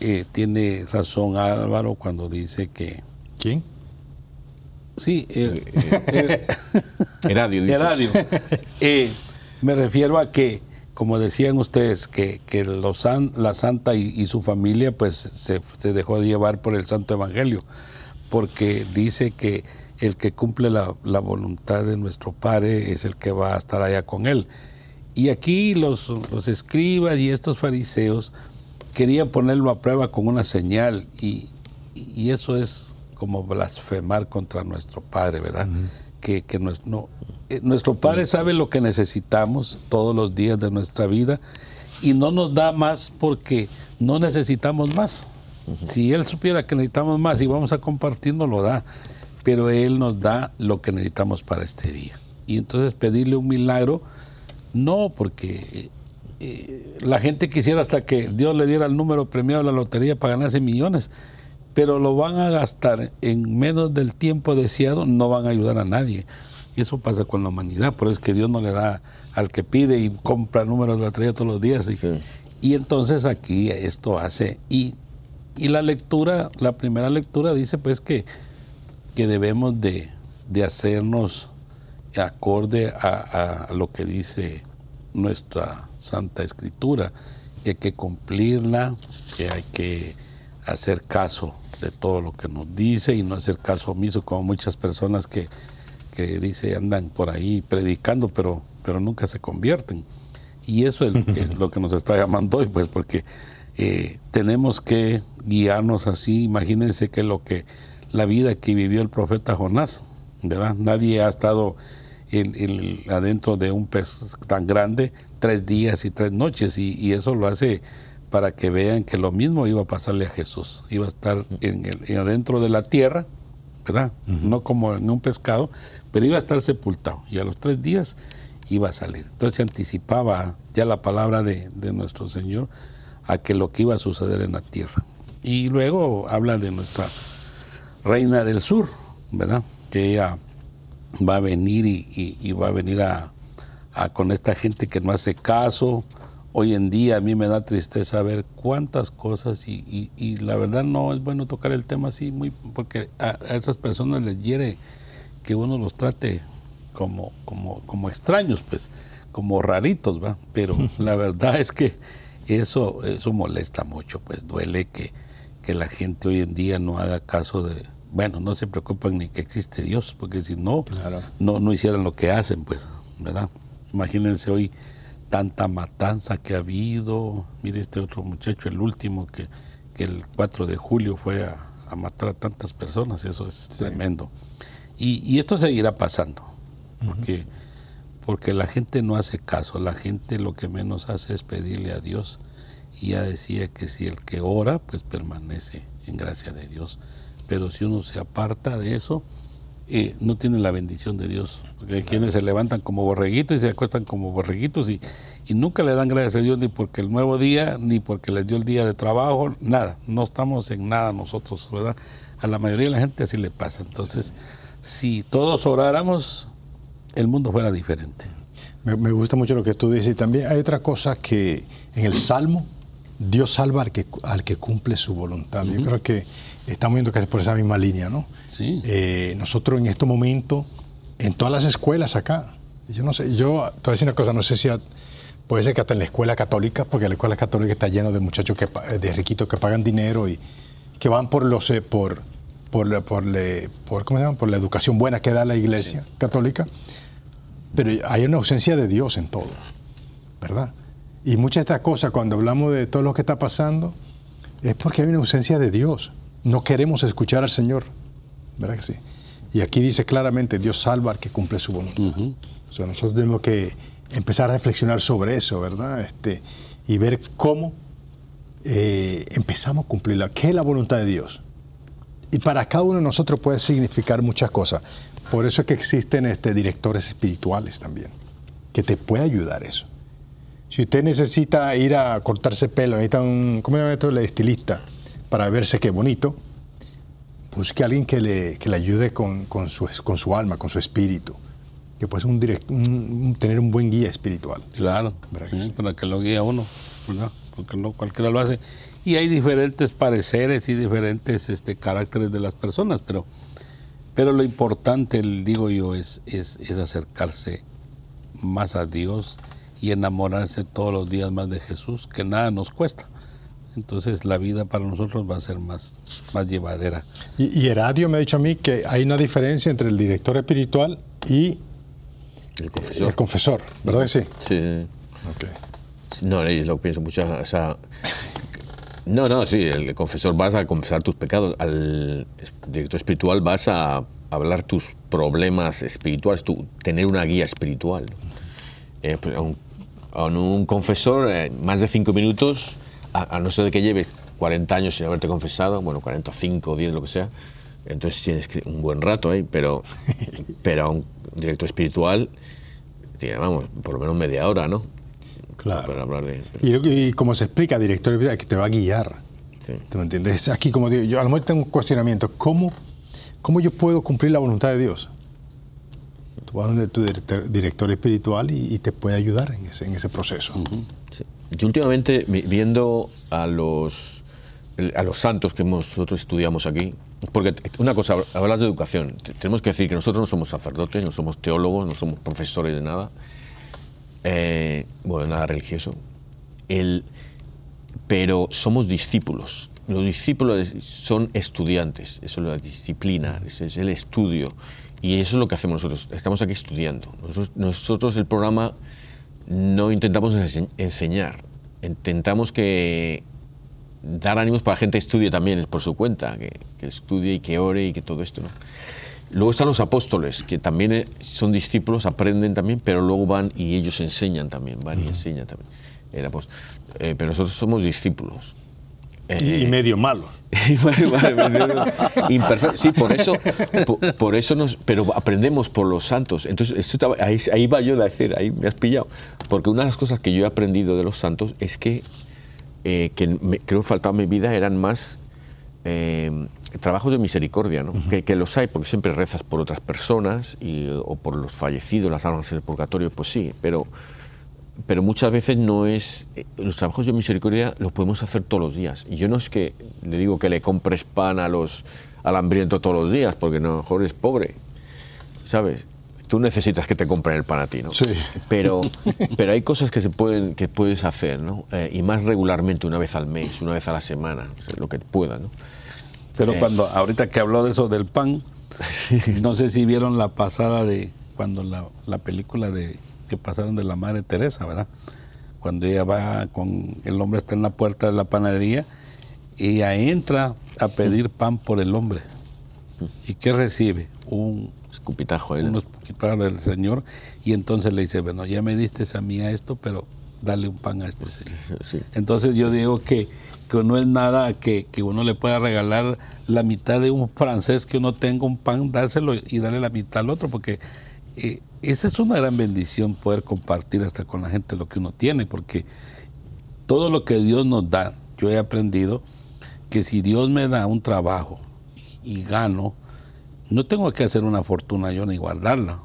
eh, tiene razón Álvaro cuando dice que... ¿Quién? Sí, eh, eh, eh, <laughs> <laughs> me refiero a que, como decían ustedes, que, que los la santa y, su familia pues se, se, dejó de llevar por el Santo Evangelio, porque dice que el que cumple la, la, voluntad de nuestro Padre es el que va a estar allá con él. Y aquí los, los escribas y estos fariseos querían ponerlo a prueba con una señal y, y eso es como blasfemar contra nuestro Padre, ¿verdad? Que, que nuestro, eh, nuestro Padre sabe lo que necesitamos todos los días de nuestra vida y no nos da más porque no necesitamos más. Si Él supiera que necesitamos más y vamos a compartir, nos lo da, pero Él nos da lo que necesitamos para este día. Y entonces pedirle un milagro, no, porque eh, la gente quisiera hasta que Dios le diera el número premiado de la lotería para ganarse millones pero lo van a gastar en menos del tiempo deseado, no van a ayudar a nadie. Y eso pasa con la humanidad, por eso es que Dios no le da al que pide y compra números de lotería todos los días. Y, entonces aquí esto hace, y, la lectura, la primera lectura dice pues que, que debemos de, hacernos acorde a, a, lo que dice nuestra Santa Escritura, que hay que cumplirla, que hay que hacer caso de todo lo que nos dice y no hacer caso omiso como muchas personas que, que dice andan por ahí predicando pero, pero nunca se convierten. Y eso es lo que, <laughs> nos está llamando hoy, pues porque eh, tenemos que guiarnos así. Imagínense que lo que la vida que vivió el profeta Jonás, ¿verdad? Nadie ha estado adentro de un pez tan grande tres días y tres noches y, y eso lo hace para que vean que lo mismo iba a pasarle a Jesús. Iba a estar en el, adentro de la tierra, ¿verdad? No como en un pescado, pero iba a estar sepultado. Y a los tres días iba a salir. Entonces se anticipaba ya la palabra de, de nuestro Señor a que lo que iba a suceder en la tierra. Y luego habla de nuestra reina del sur, ¿verdad? Que ella va a venir y, va a venir a, a, con esta gente que no hace caso, hoy en día a mí me da tristeza ver cuántas cosas y, la verdad no es bueno tocar el tema así muy porque a, esas personas les hiere que uno los trate como, como, como extraños, pues, como raritos, ¿va? Pero <laughs> la verdad es que eso, eso molesta mucho, pues duele que, que la gente hoy en día no haga caso de, bueno, no se preocupan ni que existe Dios, porque si no, no, no hicieran lo que hacen, pues, ¿verdad? Imagínense hoy tanta matanza que ha habido. Mire este otro muchacho, el último, que, que el 4 de julio fue a, matar a tantas personas, eso es tremendo. Y, y, esto seguirá pasando, porque, porque la gente no hace caso, la gente lo que menos hace es pedirle a Dios. Y ya decía que si el que ora, pues permanece en gracia de Dios. Pero si uno se aparta de eso, eh, no tienen la bendición de Dios. Porque hay quienes se levantan como borreguitos y se acuestan como borreguitos y, nunca le dan gracias a Dios ni porque el nuevo día, ni porque les dio el día de trabajo, nada. No estamos en nada nosotros, ¿verdad? A la mayoría de la gente así le pasa. Entonces, si todos oráramos, el mundo fuera diferente. Me, gusta mucho lo que tú dices. Y también hay otra cosa que en el Salmo, Dios salva al que, al que cumple su voluntad. Yo creo que estamos yendo casi por esa misma línea, ¿no? Sí. Eh, nosotros en este momento, en todas las escuelas acá, yo no sé, yo te voy a decir una cosa, no sé si puede ser que hasta en la escuela católica, porque la escuela católica está lleno de muchachos que, de riquitos que pagan dinero y que van por los eh, por por, por, por, ¿cómo se llama? por la educación buena que da la iglesia católica, pero hay una ausencia de Dios en todo, ¿verdad? Y muchas de estas cosas, cuando hablamos de todo lo que está pasando, es porque hay una ausencia de Dios no queremos escuchar al Señor. ¿Verdad que sí? Y aquí dice claramente, Dios salva al que cumple su voluntad. O sea, nosotros tenemos que empezar a reflexionar sobre eso, ¿verdad? Este, y ver cómo eh, empezamos a cumplirla. ¿Qué es la voluntad de Dios? Y para cada uno de nosotros puede significar muchas cosas. Por eso es que existen este, directores espirituales también, que te puede ayudar eso. Si usted necesita ir a cortarse pelo, necesita un, ¿cómo se llama esto? El estilista para verse qué bonito, busque a alguien que le, que le ayude con, con, su, con su alma, con su espíritu, que puede un un, tener un buen guía espiritual. Claro, para que lo guíe a uno, ¿verdad? porque no cualquiera lo hace. Y hay diferentes pareceres y diferentes este, caracteres de las personas, pero Pero lo importante, digo yo, es, es, es acercarse más a Dios y enamorarse todos los días más de Jesús, que nada nos cuesta. Entonces la vida para nosotros va a ser más, más llevadera. Y, y Heradio me ha dicho a mí que hay una diferencia entre el director espiritual y el confesor, el confesor ¿verdad que sí? Sí. Okay. No, yo lo pienso mucho. O sea, no, no, sí, el confesor vas a confesar tus pecados. Al director espiritual vas a hablar tus problemas espirituales, tu, tener una guía espiritual. Eh, pues, a, un, confesor, eh, más de cinco minutos, a, no ser de que lleves 40 años sin haberte confesado, bueno, 45, 10, lo que sea, entonces tienes un buen rato ahí, pero, <laughs> pero a un director espiritual, vamos, por lo menos media hora, ¿no? Claro. y, como se explica, director espiritual, que te va a guiar. ¿Te me entiendes? Aquí, como digo, yo a lo mejor tengo un cuestionamiento. ¿Cómo, ¿Cómo yo puedo cumplir la voluntad de Dios? Tú vas donde tu director, espiritual y, te puede ayudar en ese, en ese proceso. Yo últimamente, viendo a los, a los santos que nosotros estudiamos aquí, porque una cosa, hablas de educación, tenemos que decir que nosotros no somos sacerdotes, no somos teólogos, no somos profesores de nada, eh, bueno, nada religioso, el, pero somos discípulos. Los discípulos son estudiantes, eso es la disciplina, es el estudio. Y eso es lo que hacemos nosotros, estamos aquí estudiando. Nosotros, el programa no intentamos enseñar, intentamos que dar ánimos para la gente estudie también por su cuenta, que, estudie y que ore y que todo esto. Luego están los apóstoles, que también eh, son discípulos, aprenden también, pero luego van y ellos enseñan también, van y enseñan también. Era, pues, eh, pero nosotros somos discípulos. y eh, medio malos. <laughs> sí, por eso, por, eso nos, pero aprendemos por los santos. Entonces, ahí, ahí, va yo a decir, ahí me has pillado. Porque una de las cosas que yo he aprendido de los santos es que, que creo que faltaba en mi vida eran más trabajos de misericordia, ¿no? que, los hay, porque siempre rezas por otras personas y, o por los fallecidos, las almas en el purgatorio, pues sí, pero, pero muchas veces no es... Eh, los trabajos de misericordia los podemos hacer todos los días. Y yo no es que le digo que le compres pan a los, al hambriento todos los días, porque a lo mejor es pobre, ¿sabes? Tú necesitas que te compren el pan a ti, ¿no? Sí. Pero, pero hay cosas que, se pueden, que puedes hacer, ¿no? Eh, y más regularmente, una vez al mes, una vez a la semana, lo que pueda, ¿no? Pero cuando, ahorita que habló de eso del pan, no sé si vieron la pasada de cuando la, la, película de que pasaron de la madre Teresa, ¿verdad? Cuando ella va con, el hombre está en la puerta de la panadería, ella entra a pedir pan por el hombre. ¿Y qué recibe? Un escupitajo un escupitajo del Señor. Y entonces le dice, bueno, ya me diste a mí a esto, pero dale un pan a este Señor. Entonces yo digo que que no es nada que, uno le pueda regalar la mitad de un francés que uno tenga un pan, dárselo y darle la mitad al otro, porque eh, esa es una gran bendición poder compartir hasta con la gente lo que uno tiene, porque todo lo que Dios nos da, yo he aprendido que si Dios me da un trabajo y, y gano, no tengo que hacer una fortuna yo ni guardarla.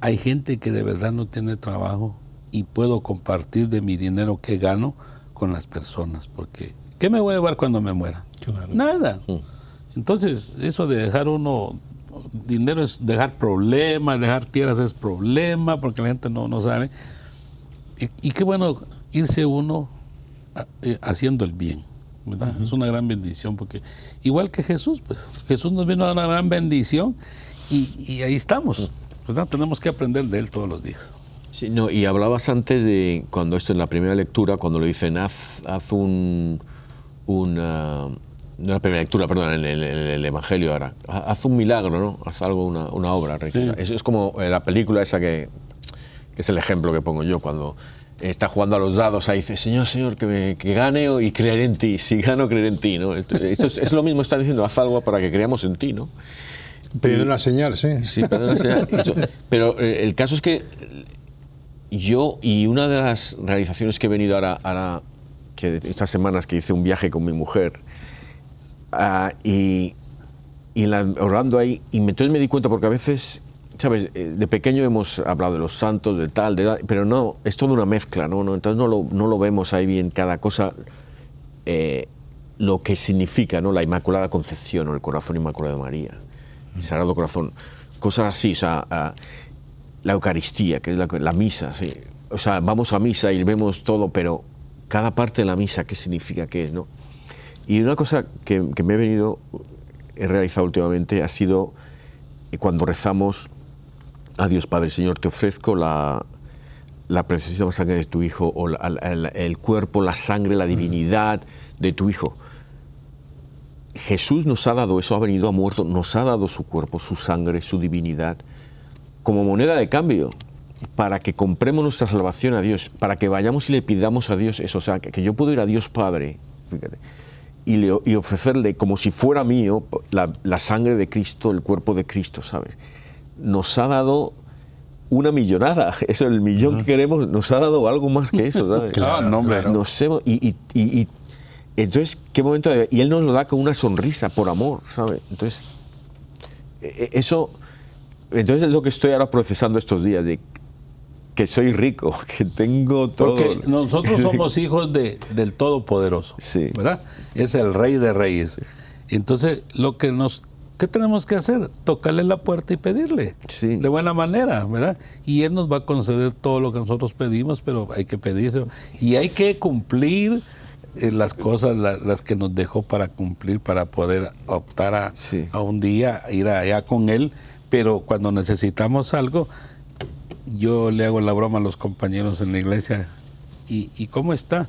Hay gente que de verdad no tiene trabajo y puedo compartir de mi dinero que gano con las personas, porque ¿qué me voy a llevar cuando me muera? Nada. Mm. Entonces, eso de dejar uno, dinero es dejar problemas, dejar tierras es problema, porque la gente no, no sabe. Y, qué bueno irse uno eh, haciendo el bien. Es una gran bendición, porque igual que Jesús, pues Jesús nos vino a dar una gran bendición y, ahí estamos. ¿verdad? Tenemos que aprender de Él todos los días. Sí, no, y hablabas antes de, cuando esto en la primera lectura, cuando lo dicen, haz, haz un, una, no la primera lectura, perdón, en el, Evangelio ahora, haz un milagro, ¿no? Haz algo, una, una obra. Eso es como la película esa que, que, es el ejemplo que pongo yo, cuando está jugando a los dados, ahí dice, Señor, Señor, que, que gane y creeré en ti, si gano, creeré en ti, ¿no? Esto, es, es, lo mismo, está diciendo, haz algo para que creamos en ti, ¿no? Pidiendo una señal, sí. Sí, pidiendo una señal. pero eh, el caso es que yo, y una de las realizaciones que he venido ahora, que estas semanas que hice un viaje con mi mujer, ah, y, y orando ahí, y entonces me di cuenta, porque a veces, ¿sabes? Eh, de pequeño hemos hablado de los santos, de tal, de tal, pero no, es toda una mezcla, ¿no? ¿no? Entonces no lo, no lo vemos ahí bien cada cosa, eh, lo que significa, ¿no? La Inmaculada Concepción o el Corazón Inmaculado de María. Sagrado Corazón, cosas así, o sea, la Eucaristía, que es la, misa, o sea, vamos a misa y vemos todo, pero cada parte de la misa, ¿qué significa qué es? ¿no? Y una cosa que, me he venido, he realizado últimamente, ha sido cuando rezamos a Dios Padre, Señor, te ofrezco la, la preciosa sangre de tu Hijo, o el cuerpo, la sangre, la divinidad de tu Hijo. Jesús nos ha dado eso, ha venido, a muerto, nos ha dado su cuerpo, su sangre, su divinidad, como moneda de cambio, para que compremos nuestra salvación a Dios, para que vayamos y le pidamos a Dios eso, o sea, que, yo puedo ir a Dios Padre y, le, y ofrecerle como si fuera mío la, sangre de Cristo, el cuerpo de Cristo, ¿sabes? Nos ha dado una millonada, <laughs> eso, el millón que queremos, nos ha dado algo más que eso, ¿sabes? <laughs> claro, no, hombre, Nos hemos, y, y, entonces, ¿qué momento? Y Él nos lo da con una sonrisa, por amor, ¿sabes? Entonces, e, e, eso, entonces es lo que estoy ahora procesando estos días, de que soy rico, <laughs> que tengo todo. Porque nosotros <laughs> somos hijos de, del Todopoderoso, sí. ¿verdad? Es el Rey de Reyes. Entonces, lo que nos ¿Qué tenemos que hacer? Tocarle la puerta y pedirle. Sí. De buena manera, ¿verdad? Y Él nos va a conceder todo lo que nosotros pedimos, pero hay que pedirse. Y hay que cumplir eh, las cosas, las que nos dejó para cumplir, para poder optar a, a un día, ir allá con Él. Pero cuando necesitamos algo, yo le hago la broma a los compañeros en la iglesia. ¿Y, y cómo está?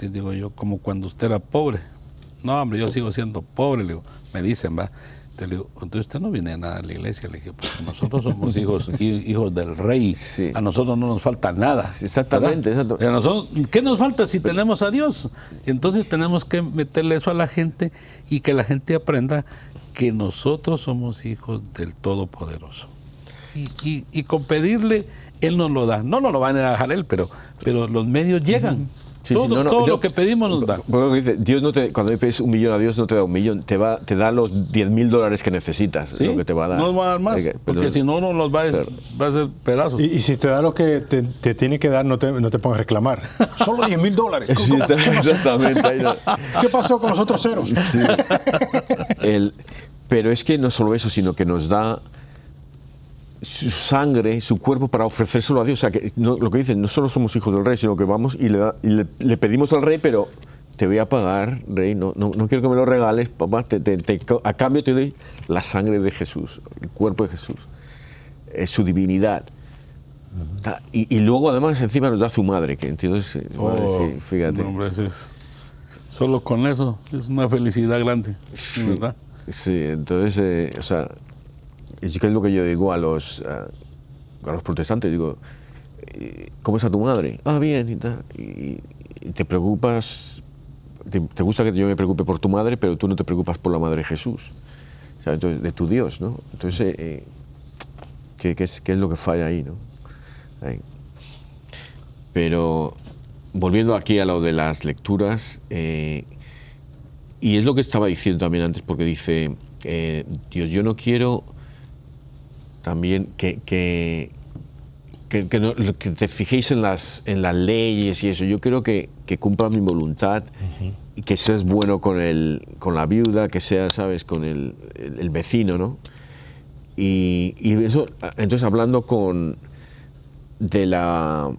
Les digo yo, como cuando usted era pobre. No, hombre, yo sigo siendo pobre, le digo, me dicen, va. Te digo, entonces usted no viene a nada a la iglesia. Le dije, pues nosotros somos hijos, hijos del rey. A nosotros no nos falta nada. Exactamente. ¿Qué nos falta si tenemos a Dios? Entonces tenemos que meterle eso a la gente y que la gente aprenda que nosotros somos hijos del Todopoderoso y, y, con pedirle, Él nos lo da. No nos lo van a dejar Él, pero, pero los medios llegan. todo, lo que pedimos nos da. Dios no te, cuando le pides un millón a Dios no te da un millón, te va, te da los 10 mil dólares que necesitas, lo que te va a dar. No nos va a dar más, porque si no, no nos va a, va a hacer pedazos. Y, si te da lo que te, tiene que dar, no te, no te pongas a reclamar. <laughs> Solo 10 mil dólares. exactamente. ¿Qué pasó con los otros ceros? <laughs> El, pero es que no solo eso, sino que nos da su sangre, su cuerpo para ofrecérselo a Dios. O sea, que lo que dicen, no solo somos hijos del rey, sino que vamos y le, pedimos al rey, pero te voy a pagar, rey, no, no, quiero que me lo regales, papá, a cambio te doy la sangre de Jesús, el cuerpo de Jesús, es su divinidad. y, luego además encima nos da su madre, que entonces, eh, oh, fíjate. solo con eso es una felicidad grande, ¿verdad? Sí, entonces, eh, o sea, es que es lo que yo digo a los, a, los protestantes, digo, eh, ¿cómo está tu madre? Ah, bien, y tal. Y, te preocupas, te, gusta que yo me preocupe por tu madre, pero tú no te preocupas por la madre de Jesús, o sea, de tu Dios, ¿no? Entonces, eh, eh, ¿qué, ¿qué, es, lo que falla ahí, no? Pero, volviendo aquí a lo de las lecturas, y es lo que estaba diciendo también antes, porque dice, Dios, yo no quiero también que, que, que, te fijéis en las, en las leyes y eso. Yo creo que, que cumpla mi voluntad y que seas bueno con, el, con la viuda, que seas, ¿sabes?, con el, el, vecino, ¿no? Y, y, eso, entonces hablando con de la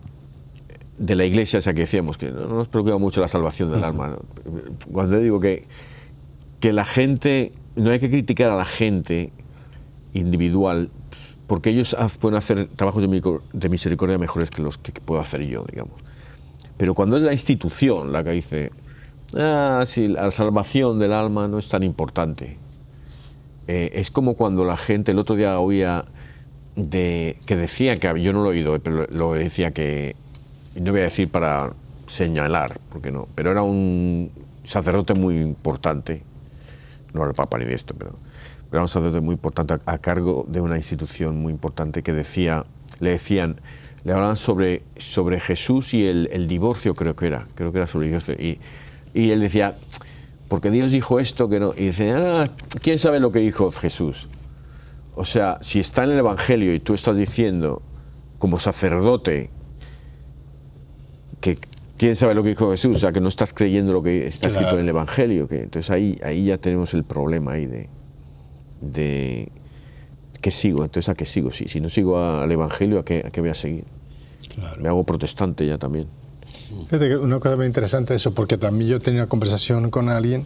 de la iglesia, o sea, que decíamos que no nos preocupa mucho la salvación del alma. Cuando digo que, que la gente, no hay que criticar a la gente individual, porque ellos pueden hacer trabajos de misericordia mejores que los que puedo hacer yo, digamos. Pero cuando es la institución la que dice, ah, sí, la salvación del alma no es tan importante. Eh, es como cuando la gente, el otro día oía de, que decía, que yo no lo he oído, pero lo decía que, no voy a decir para señalar, porque no, pero era un sacerdote muy importante, no era el Papa ni de esto, pero era un sacerdote muy importante a, cargo de una institución muy importante que decía, le decían, le hablaban sobre, sobre Jesús y el, divorcio, creo que era, creo que era sobre. Y, y él decía, porque Dios dijo esto que no. Y dice, ah, ¿quién sabe lo que dijo Jesús? O sea, si está en el Evangelio y tú estás diciendo, como sacerdote, que quién sabe lo que dijo Jesús, o sea, que no estás creyendo lo que está escrito en el Evangelio, que entonces ahí, ahí ya tenemos el problema ahí de de ¿qué sigo? Entonces, ¿a qué sigo? Si, si no sigo al Evangelio, ¿a qué, a qué voy a seguir? Me hago protestante ya también. Fíjate que una cosa muy interesante eso, porque también yo tenía una conversación con alguien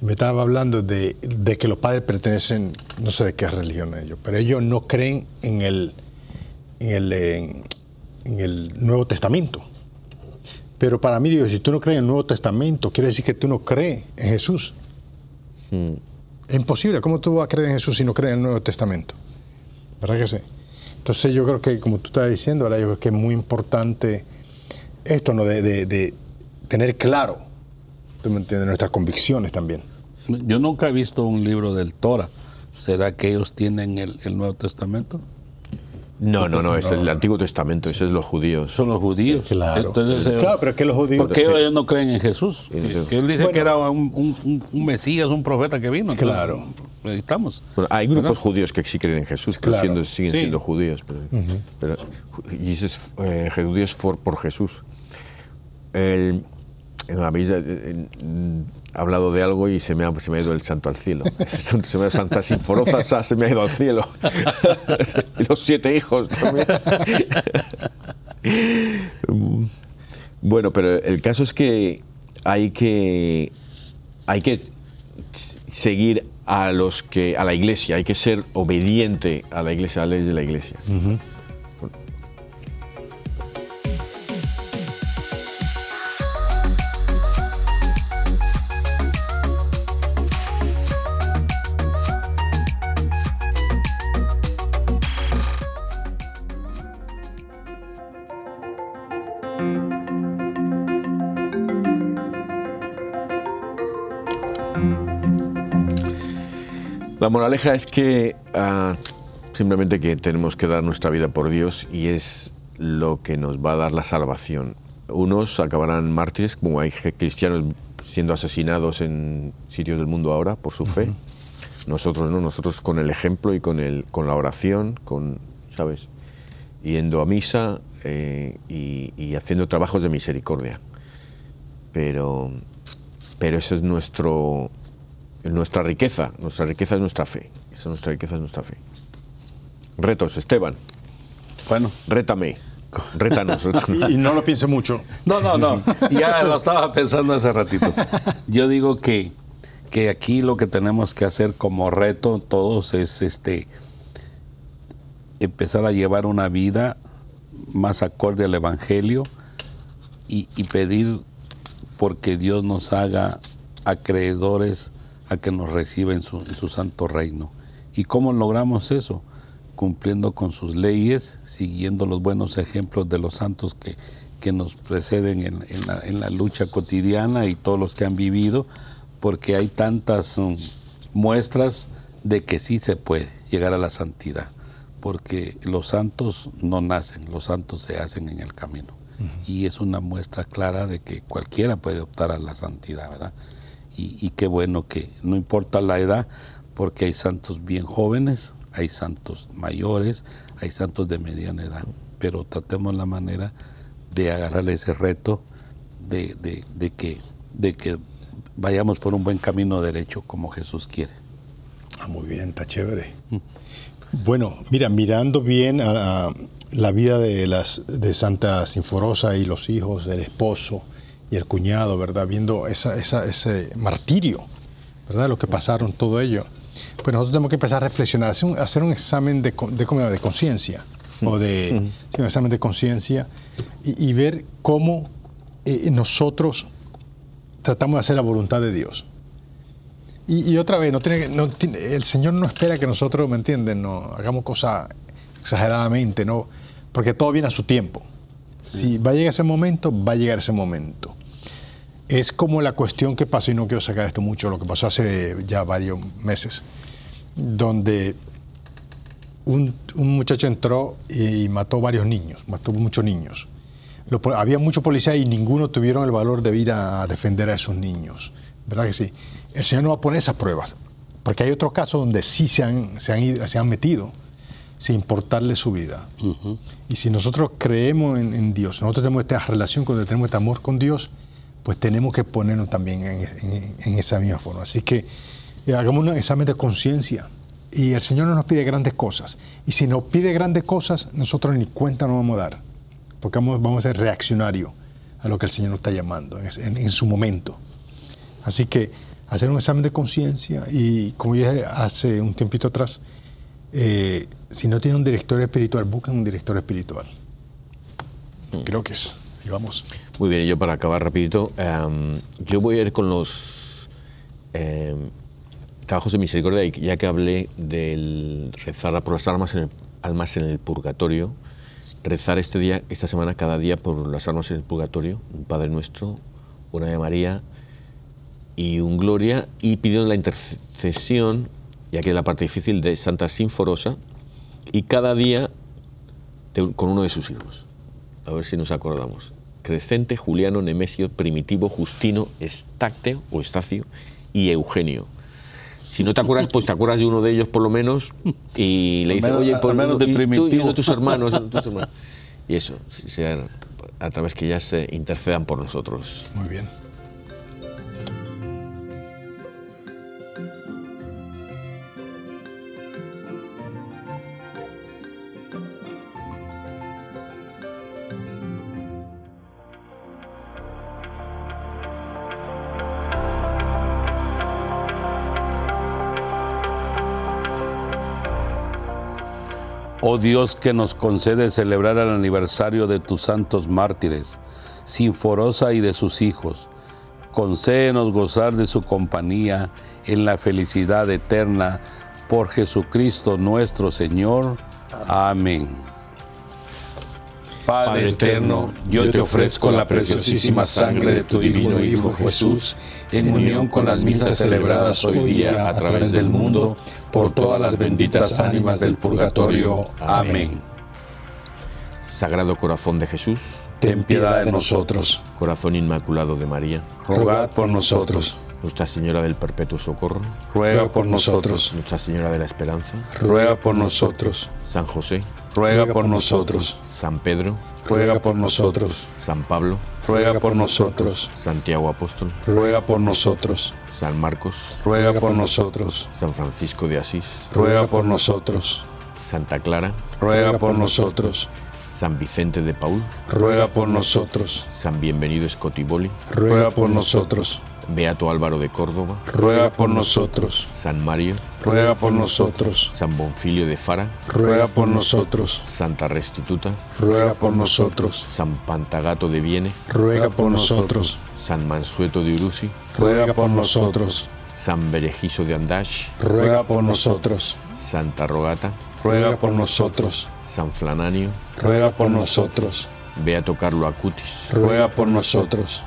y me estaba hablando de, de, que los padres pertenecen, no sé de qué religión ellos, pero ellos no creen en el, en el, en, el Nuevo Testamento. Pero para mí, digo, si tú no crees en el Nuevo Testamento, quiere decir que tú no crees en Jesús. Hmm. Es imposible. ¿Cómo tú vas a creer en Jesús si no crees en el Nuevo Testamento? ¿Verdad que sí? Entonces yo creo que, como tú estás diciendo, ahora yo creo que es muy importante esto, ¿no? De, tener claro, de nuestras convicciones también. Yo nunca he visto un libro del Torah. ¿Será que ellos tienen el, Nuevo Testamento? No, no, no, es el Antiguo Testamento, eso es los judíos. Son los judíos. Claro. claro, pero es que los judíos. ¿Por qué ellos no creen en Jesús? Que, él dice que era un, Mesías, un profeta que vino. Claro. Estamos. Bueno, hay grupos judíos que sí creen en Jesús, que siguen siendo judíos. Pero, eh, judíos por Jesús el, habéis eh, hablado de algo y se me, ha, se me ha ido el santo al cielo. <laughs> <laughs> Se me ha Santa Sinforosa se me ha ido al cielo. <laughs> y los siete hijos también. bueno, pero el caso es que hay que hay que seguir a los que a la iglesia, hay que ser obediente a la iglesia, a la ley de la iglesia. La moraleja es que ah, simplemente que tenemos que dar nuestra vida por Dios y es lo que nos va a dar la salvación. Unos acabarán mártires, como hay cristianos siendo asesinados en sitios del mundo ahora por su fe. Nosotros no, nosotros con el ejemplo y con, el, con la oración, con, ¿sabes? Yendo a misa eh, y, haciendo trabajos de misericordia. Pero, pero eso es nuestro, nuestra riqueza, nuestra riqueza es nuestra fe. Esa nuestra riqueza es nuestra fe. Retos, Esteban. Bueno. Rétame. Rétanos, <laughs> Y, no lo piense mucho. No, no, no. Ya lo estaba pensando hace ratitos. Yo digo que, que aquí lo que tenemos que hacer como reto todos es este empezar a llevar una vida más acorde al Evangelio y, y pedir porque Dios nos haga acreedores a que nos reciba en su, santo reino. ¿Y cómo logramos eso? Cumpliendo con sus leyes, siguiendo los buenos ejemplos de los santos que, que nos preceden en, la, lucha cotidiana y todos los que han vivido, porque hay tantas um, muestras de que sí se puede llegar a la santidad, porque los santos no nacen, los santos se hacen en el camino. Y es una muestra clara de que cualquiera puede optar a la santidad, ¿verdad? Y, qué bueno que no importa la edad, porque hay santos bien jóvenes, hay santos mayores, hay santos de mediana edad, pero tratemos la manera de agarrarle ese reto de, que, de que vayamos por un buen camino derecho como Jesús quiere. Ah, muy bien, está chévere. Bueno, mira, mirando bien a, la vida de, las, de Santa Sinforosa y los hijos, del esposo, y el cuñado, ¿verdad? Viendo esa, ese martirio, ¿verdad? Lo que pasaron, todo ello. Pues nosotros tenemos que empezar a reflexionar, hacer un, examen de, de, de conciencia, o de un examen de conciencia, y, ver cómo eh, nosotros tratamos de hacer la voluntad de Dios. Y, otra vez, no tiene, no el Señor no espera que nosotros, ¿me entienden? No hagamos cosas exageradamente, ¿no? Porque todo viene a su tiempo. Si va a llegar ese momento, va a llegar ese momento. Es como la cuestión que pasó, y no quiero sacar esto mucho, lo que pasó hace ya varios meses, donde un, muchacho entró y, mató varios niños, mató muchos niños. había muchos policías y ninguno tuvieron el valor de ir a defender a esos niños. ¿Verdad que sí? El Señor no va a poner esas pruebas, porque hay otros casos donde sí se han, se han, se han metido sin importarle su vida. Y si nosotros creemos en, Dios, nosotros tenemos esta relación, cuando tenemos este amor con Dios, pues tenemos que ponernos también en, esa misma forma. Así que eh, hagamos un examen de conciencia Y el Señor no nos pide grandes cosas. Y si nos pide grandes cosas, nosotros ni cuenta nos vamos a dar, porque vamos, a ser reaccionarios a lo que el Señor nos está llamando en, su momento. Así que hacer un examen de conciencia y, como dije hace un tiempito atrás, eh, si no tiene un director espiritual, busquen un director espiritual. Mm. Creo que es. Y vamos. Muy bien, y yo para acabar rapidito, em, yo voy a ir con los em, trabajos de misericordia, ya que hablé del rezar por las almas en el, almas en el purgatorio, rezar este día, esta semana, cada día por las almas en el purgatorio, un Padre Nuestro, una de María y un Gloria, y pidiendo la intercesión, ya que es la parte difícil, de Santa Sinforosa, y cada día con uno de sus hijos. A ver si nos acordamos. Crescente, Juliano, Nemesio, Primitivo, Justino, Estácteo o Estacio y Eugenio. Si no te acuerdas, pues te acuerdas de uno de ellos por lo menos y le dices, oye, por menos de primitivo. Y <laughs> uno de tus hermanos, Y eso, a través que ellas se intercedan por nosotros. Muy bien. Oh Dios que nos concede celebrar el aniversario de tus santos mártires, Sinforosa y de sus hijos, concédenos gozar de su compañía en la felicidad eterna por Jesucristo nuestro Señor. Amén. Padre eterno, yo te ofrezco la preciosísima sangre de tu divino Hijo Jesús, en unión con las misas celebradas hoy día a través del mundo, por todas las benditas ánimas del purgatorio. Amén. Sagrado Corazón de Jesús, ten piedad de nosotros. Corazón Inmaculado de María, rogad por nosotros. Nuestra Señora del Perpetuo Socorro, ruega por nosotros. Nuestra Señora de la Esperanza, ruega por nosotros. San José, ruega por nosotros. San Pedro, ruega por nosotros. San Pablo, ruega por nosotros. Santiago Apóstol, ruega por nosotros. San Marcos, ruega por nosotros. San Francisco de Asís, ruega por nosotros. Santa Clara, ruega por nosotros. San Vicente de Paul, ruega por nosotros. San Bienvenido Scotiboli, ruega por nosotros. Beato Álvaro de Córdoba, ruega por nosotros. San Mario, ruega por nosotros. San Bonfilio de Fara, ruega por nosotros. Santa Restituta, ruega por nosotros. San Pantagato de Viene, ruega por nosotros. San Mansueto de Uruzi, ruega por nosotros. San Berejizo de Andash, ruega por nosotros. Santa Rogata, ruega por nosotros. San Flananio, ruega por nosotros. Beato Carlo Acutis, ruega por nosotros.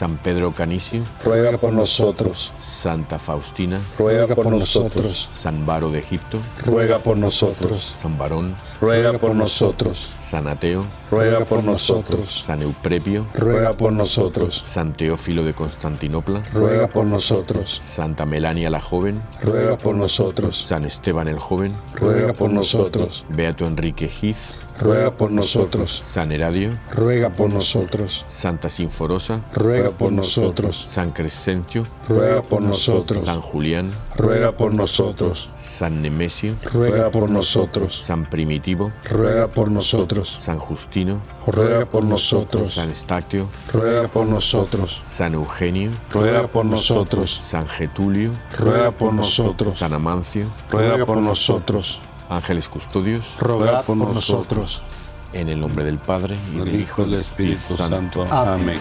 San Pedro Canicio, ruega por nosotros. Santa Faustina, ruega por nosotros. San Baro de Egipto, ruega por nosotros. San Barón, ruega por nosotros. San Ateo, ruega por nosotros. San Euprepio, ruega por nosotros. San Teófilo de Constantinopla, ruega por nosotros. Santa Melania la joven, ruega por nosotros. San Esteban el joven, ruega por nosotros. Beato Enrique Giz, ruega por nosotros. San Heradio, ruega por nosotros. Santa Sinforosa, ruega por nosotros. San Crescentio, ruega por nosotros. San Julián, ruega por nosotros. San Nemesio, ruega por nosotros. San Primitivo, ruega por nosotros. San Justino, ruega por nosotros. San Estactio, ruega por nosotros. San Eugenio, ruega por nosotros. San Getulio, ruega por nosotros. San Amancio, ruega por nosotros. Ángeles custodios, ruega por nosotros. En el nombre del Padre y del Hijo y del Espíritu Santo. Amén.